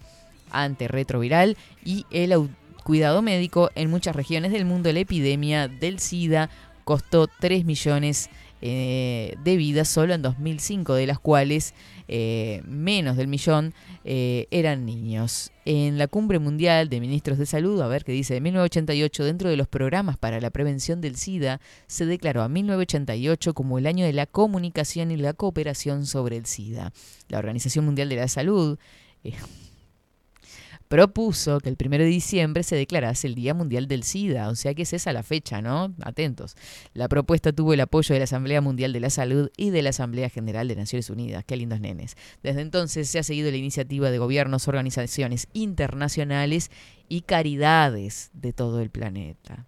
antirretroviral y el cuidado médico en muchas regiones del mundo, la epidemia del SIDA costó 3 millones eh, de vidas solo en 2005, de las cuales eh, menos del millón eh, eran niños. En la cumbre mundial de ministros de salud, a ver qué dice, de 1988, dentro de los programas para la prevención del SIDA, se declaró a 1988 como el año de la comunicación y la cooperación sobre el SIDA. La Organización Mundial de la Salud eh, propuso que el 1 de diciembre se declarase el Día Mundial del SIDA, o sea que es esa la fecha, ¿no? Atentos. La propuesta tuvo el apoyo de la Asamblea Mundial de la Salud y de la Asamblea General de Naciones Unidas. Qué lindos nenes. Desde entonces se ha seguido la iniciativa de gobiernos, organizaciones internacionales y caridades de todo el planeta.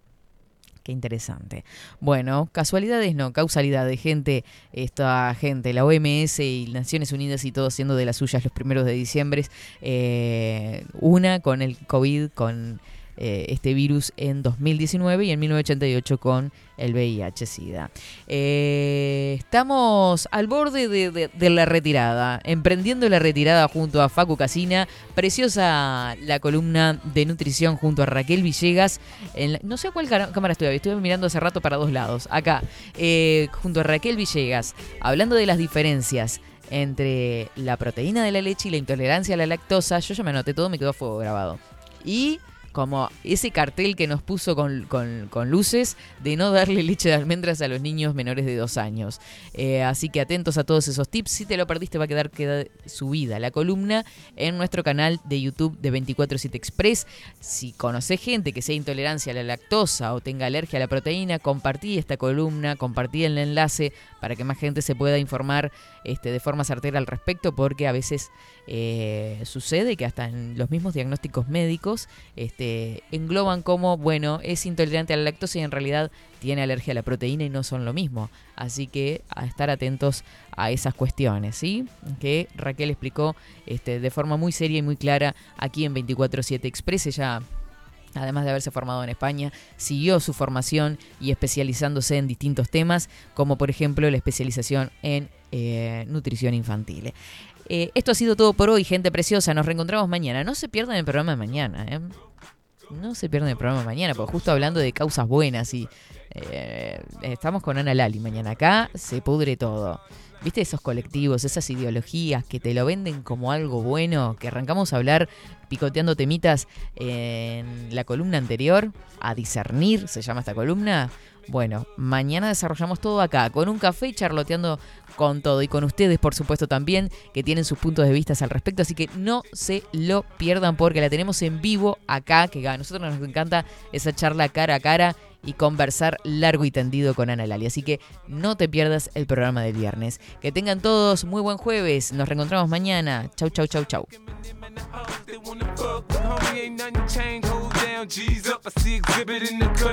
Qué interesante. Bueno, casualidades no, causalidades. Gente, esta gente, la OMS y Naciones Unidas y todo haciendo de las suyas los primeros de diciembre. Eh, una con el COVID, con eh, este virus en 2019 y en 1988 con el VIH-Sida. Eh, estamos al borde de, la retirada, emprendiendo la retirada junto a Facu Casina. Preciosa la columna de nutrición junto a Raquel Villegas. No sé a cuál cámara estuve, estuve mirando hace rato para dos lados. Acá, eh, junto a Raquel Villegas, hablando de las diferencias entre la proteína de la leche y la intolerancia a la lactosa. Yo ya me anoté todo, me quedó a fuego grabado. Y como ese cartel que nos puso con, luces de no darle leche de almendras a los niños menores de dos años. Eh, así que atentos a todos esos tips. Si te lo perdiste va a quedar queda subida la columna en nuestro canal de YouTube de 247 Express. Si conoces gente que sea intolerancia a la lactosa o tenga alergia a la proteína, compartí esta columna, compartí el enlace para que más gente se pueda informar este, de forma certera al respecto, porque a veces eh, sucede que hasta en los mismos diagnósticos médicos este, engloban como, bueno, es intolerante a la lactosa y en realidad tiene alergia a la proteína y no son lo mismo. Así que a estar atentos a esas cuestiones, ¿sí? Que Raquel explicó este, de forma muy seria y muy clara aquí en 24-7 Express. Ella Además de haberse formado en España, siguió su formación y especializándose en distintos temas, como por ejemplo la especialización en eh, nutrición infantil. Eh, esto ha sido todo por hoy, gente preciosa. Nos reencontramos mañana. No se pierdan el programa de mañana, ¿eh? No se pierdan el programa de mañana, porque justo hablando de causas buenas y eh, estamos con Ana Lali mañana. Acá se pudre todo. ¿Viste esos colectivos, esas ideologías que te lo venden como algo bueno? Que arrancamos a hablar picoteando temitas en la columna anterior, a discernir, se llama esta columna. Bueno, mañana desarrollamos todo acá, con un café y charloteando con todo. Y con ustedes, por supuesto, también, que tienen sus puntos de vista al respecto. Así que no se lo pierdan porque la tenemos en vivo acá, que a nosotros nos encanta esa charla cara a cara y conversar largo y tendido con Ana Lali. Así que no te pierdas el programa del viernes. Que tengan todos muy buen jueves. Nos reencontramos mañana. Chau, chau, chau, chau.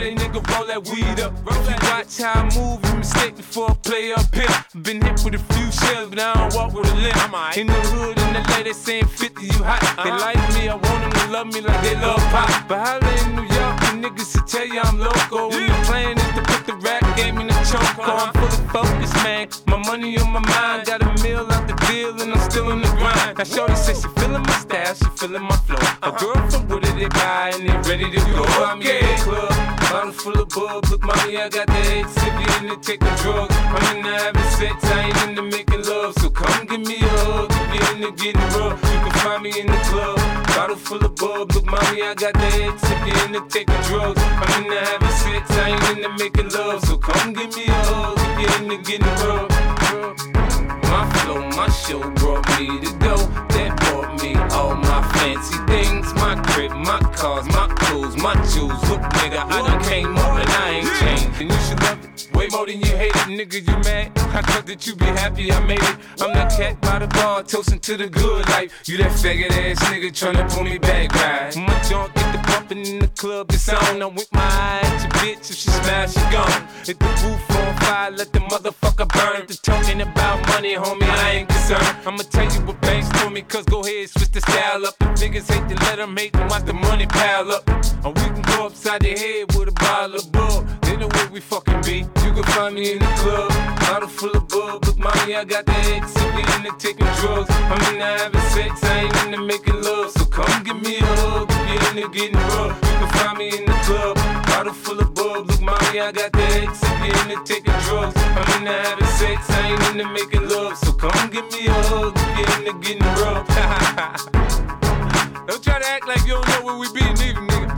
They nigga roll that weed up. If you watch how I move, you mistake before I play up here. Been hit with a few shells, but I don't walk with a limp. In the hood, in the lady saying 50, you hot. They like me, I want them to love me like they love pop. Niggas to tell you I'm loco. When the plan is to put the rap game in the choke. Uh-huh. I'm fully focused, man. My money on my mind, got a meal out the deal, and I'm still in the grind. Now, Shorty says she feeling my style, she feeling my flow. A uh-huh. girl from Wooded, they buy, and they ready to go. I'm in the club. yeah. full of bub. Look, mommy, I got the head sippy in the taking drugs. I'm in the having sex, I ain't into making love. So come give me a hug. If you're into getting rough, find me in the club. Bottle full of bub. Look, mommy, I got the head sippy in the taking drugs. I'm in the having sex, I ain't into making love. So come give me a hug. If you're into getting rough. My my show brought me to go. That brought me all my fancy things. My crib, my cars, my clothes, my jewels. Look, nigga, I done came up and I ain't changed. And you should love it way more than you hate it, nigga. You mad? I thought that you be happy I made it. I'm that cat by the bar, toasting to the good life. You that faggot ass nigga tryna pull me back, right? My junk get the bumping in the club, it's on. I'm with my eye at your bitch. If she smash, she gone. Hit the roof on fire, let the motherfucker burn. The talking about money, homie, I ain't concerned. I'ma tell you what banks told me, cause go ahead, switch the style up. If niggas hate to let them hate them, watch the money pile up. Or we can go upside the head with a bottle of bull. They know where we fucking be. You can find me in the club, bottle full of bub. Look, mommy, I got the X, sippy in the taking drugs. I'm in the having sex, I ain't into making love. So come give me a hug, if you're into getting rough. You can find me in the club, bottle full of. Look, mommy, I got the X, sippy in the taking drugs. I'm in the having sex, I ain't into making love. So come give me a hug, if you're into getting rough. <laughs> don't try to act like you don't know where we be, nigga, nigga.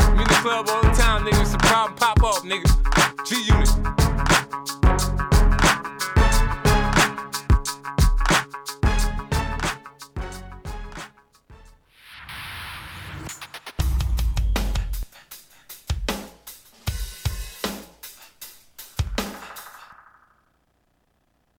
I'm in the club all the time, nigga. It's a problem, pop up, nigga. G Unit.